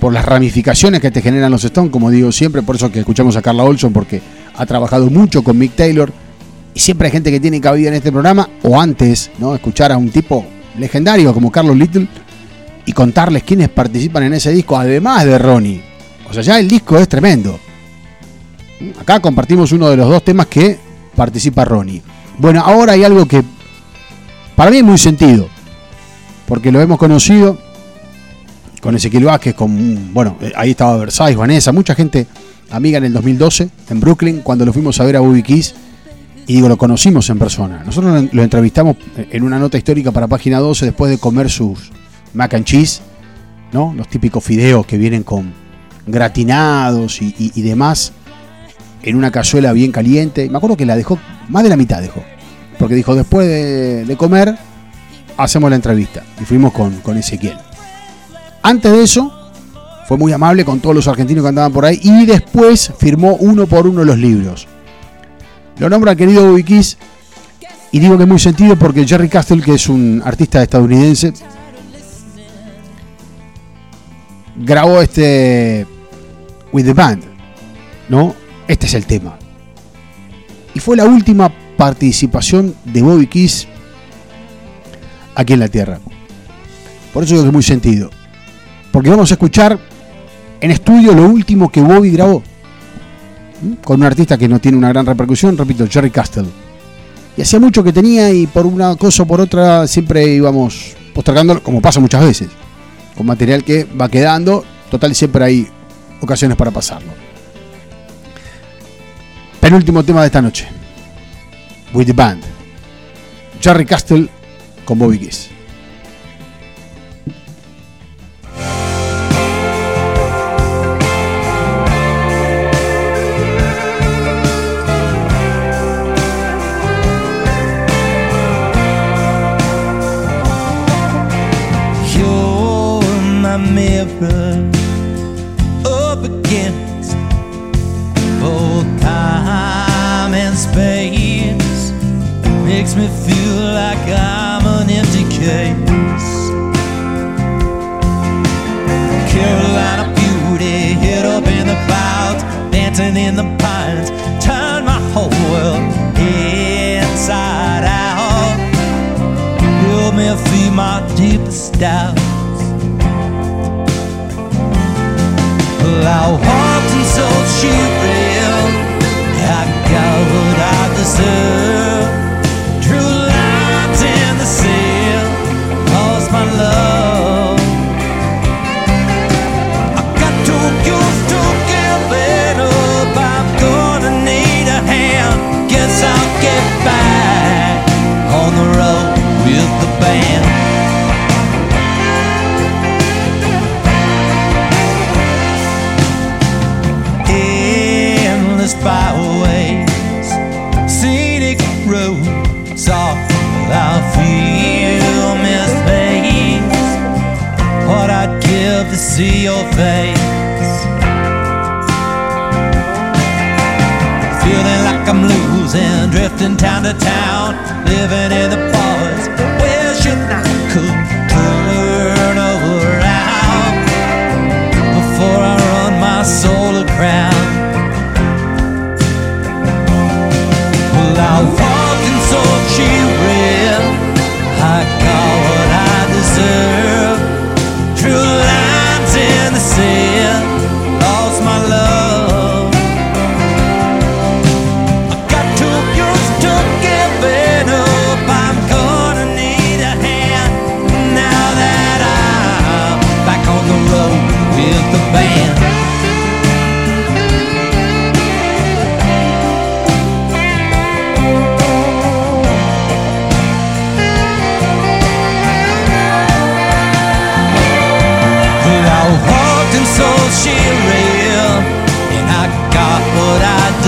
por las ramificaciones que te generan los Stones, como digo siempre, por eso que escuchamos a Carla Olson porque ha trabajado mucho con Mick Taylor y siempre hay gente que tiene cabida en este programa o antes, ¿no? Escuchar a un tipo legendario como Carlos Little y contarles quiénes participan en ese disco, además de Ronnie. O sea, ya el disco es tremendo. Acá compartimos uno de los dos temas que participa Ronnie. Bueno, ahora hay algo que para mí es muy sentido, porque lo hemos conocido con Ezequiel Vázquez, con, bueno, eh, ahí estaba Versailles, Vanessa, mucha gente amiga en el 2012 en Brooklyn, cuando lo fuimos a ver a Bobby Keys, y digo, lo conocimos en persona. Nosotros lo- entrevistamos en una nota histórica para página 12 después de comer sus mac and cheese, ¿no? Los típicos fideos que vienen con gratinados y, y- y demás en una cazuela bien caliente. Me acuerdo que la dejó, más de la mitad dejó. Porque dijo, después de, de comer, hacemos la entrevista. Y fuimos con, con Ezequiel. Antes de eso, fue muy amable con todos los argentinos que andaban por ahí. Y después firmó uno por uno los libros. Lo nombra el querido Bobby Keys, Y digo que es muy sentido porque Jerry Castle, que es un artista estadounidense, grabó este With the Band, ¿no? Este es el tema. Y fue la última participación de Bobby Keys aquí en la Tierra. Por eso digo que es muy sentido. Porque vamos a escuchar en estudio lo último que Bobby grabó. Con un artista que no tiene una gran repercusión, repito, Jerry Castle. Y hacía mucho que tenía y por una cosa o por otra siempre íbamos postergándolo, como pasa muchas veces. Con material que va quedando, total siempre hay ocasiones para pasarlo. Penúltimo tema de esta noche. With the Band. Jerry Castle con Bobby Kiss. My deepest doubts. Well, I and sold she real. I got what I deserve. Drew lines in the sand, lost my love. I got too used to giving up. I'm gonna need a hand. Guess I'll get back on the road with the band. Endless byways, scenic roads, all I feel misplaced. What I'd give to see your face, feeling like I'm losing, drifting town to town, living in the bars, wishing I could turn around before I run my soul aground.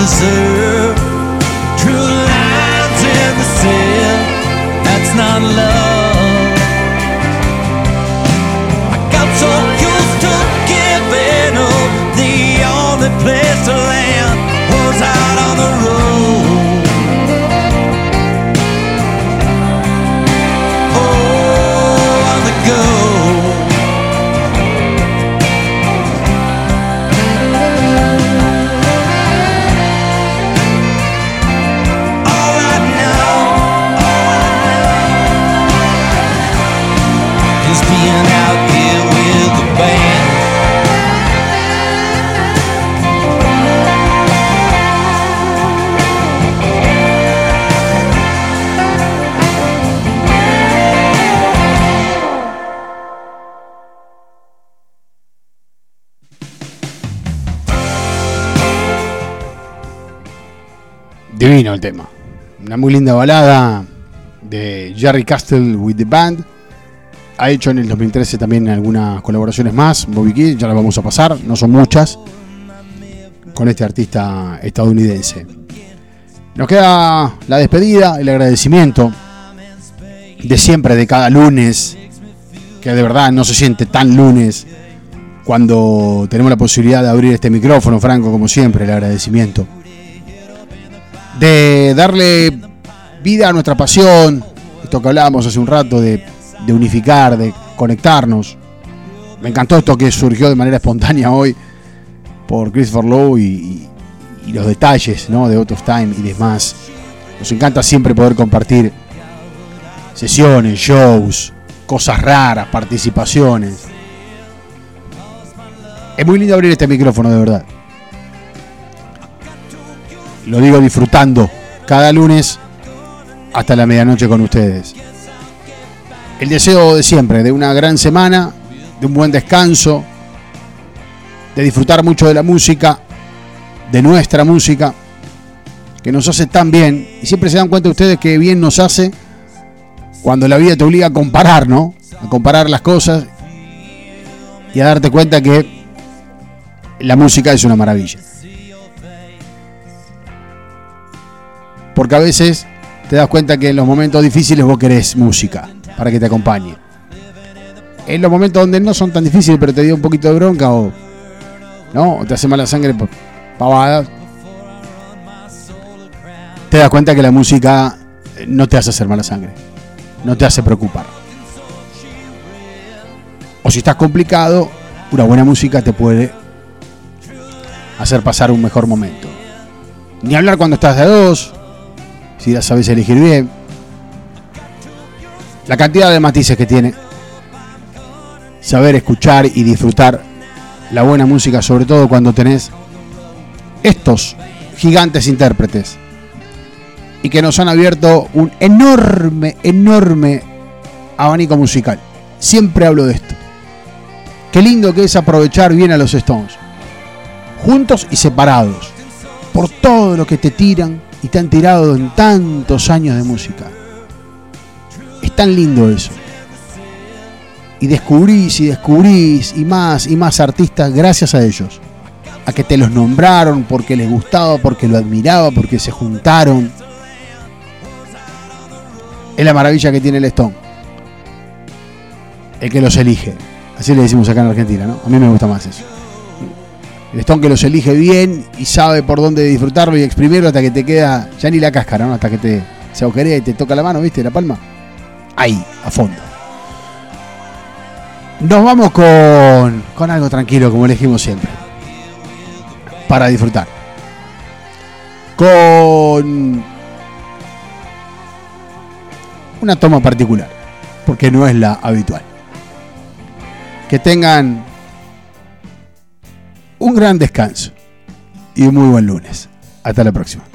Deserve. True lines in the sand, that's not love. I got so used to giving up. The only place to land was out on the road. Tema. Una muy linda balada de Jerry Castle with the Band. Ha hecho en el 2013 también algunas colaboraciones más. Bobby Kid, ya las vamos a pasar, no son muchas. Con este artista estadounidense. Nos queda la despedida, el agradecimiento de siempre, de cada lunes. Que de verdad no se siente tan lunes cuando tenemos la posibilidad de abrir este micrófono, Franco, como siempre, el agradecimiento de darle vida a nuestra pasión, esto que hablábamos hace un rato, de, unificar, de conectarnos. Me encantó esto que surgió de manera espontánea hoy por Christopher Lowe y, y- y los detalles ¿no? de Out of Time y demás. Nos encanta siempre poder compartir sesiones, shows, cosas raras, participaciones. Es muy lindo abrir este micrófono, de verdad lo digo disfrutando cada lunes hasta la medianoche con ustedes. El deseo de siempre, de una gran semana, de un buen descanso, de disfrutar mucho de la música, de nuestra música, que nos hace tan bien. Y siempre se dan cuenta ustedes que bien nos hace cuando la vida te obliga a comparar, ¿no? A comparar las cosas y a darte cuenta que la música es una maravilla. Porque a veces te das cuenta que en los momentos difíciles vos querés música para que te acompañe. En los momentos donde no son tan difíciles, pero te dio un poquito de bronca o no, te hace mala sangre por pavadas, te das cuenta que la música no te hace hacer mala sangre, no te hace preocupar. O si estás complicado, una buena música te puede hacer pasar un mejor momento. Ni hablar cuando estás de dos, sabes elegir bien. La cantidad de matices que tiene saber escuchar y disfrutar la buena música, sobre todo cuando tenés estos gigantes intérpretes y que nos han abierto un enorme, enorme abanico musical. Siempre hablo de esto. Qué lindo que es aprovechar bien a los Stones, juntos y separados, por todo lo que te tiran y te han tirado en tantos años de música. Es tan lindo eso. Y descubrís y descubrís y más y más artistas gracias a ellos. A que te los nombraron porque les gustaba, porque lo admiraba, porque se juntaron. Es la maravilla que tiene el Stone. El que los elige. Así le decimos acá en Argentina, ¿no? A mí me gusta más eso. El Stone que los elige bien y sabe por dónde disfrutarlo y exprimirlo hasta que te queda ya ni la cáscara, ¿no? Hasta que te se agujerea y te toca la mano, ¿viste? La palma. Ahí, a fondo. Nos vamos con, con algo tranquilo, como elegimos siempre. Para disfrutar. Con una toma particular, porque no es la habitual. Que tengan un gran descanso y un muy buen lunes. Hasta la próxima.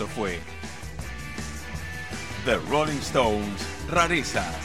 Esto fue The Rolling Stones Rarezas.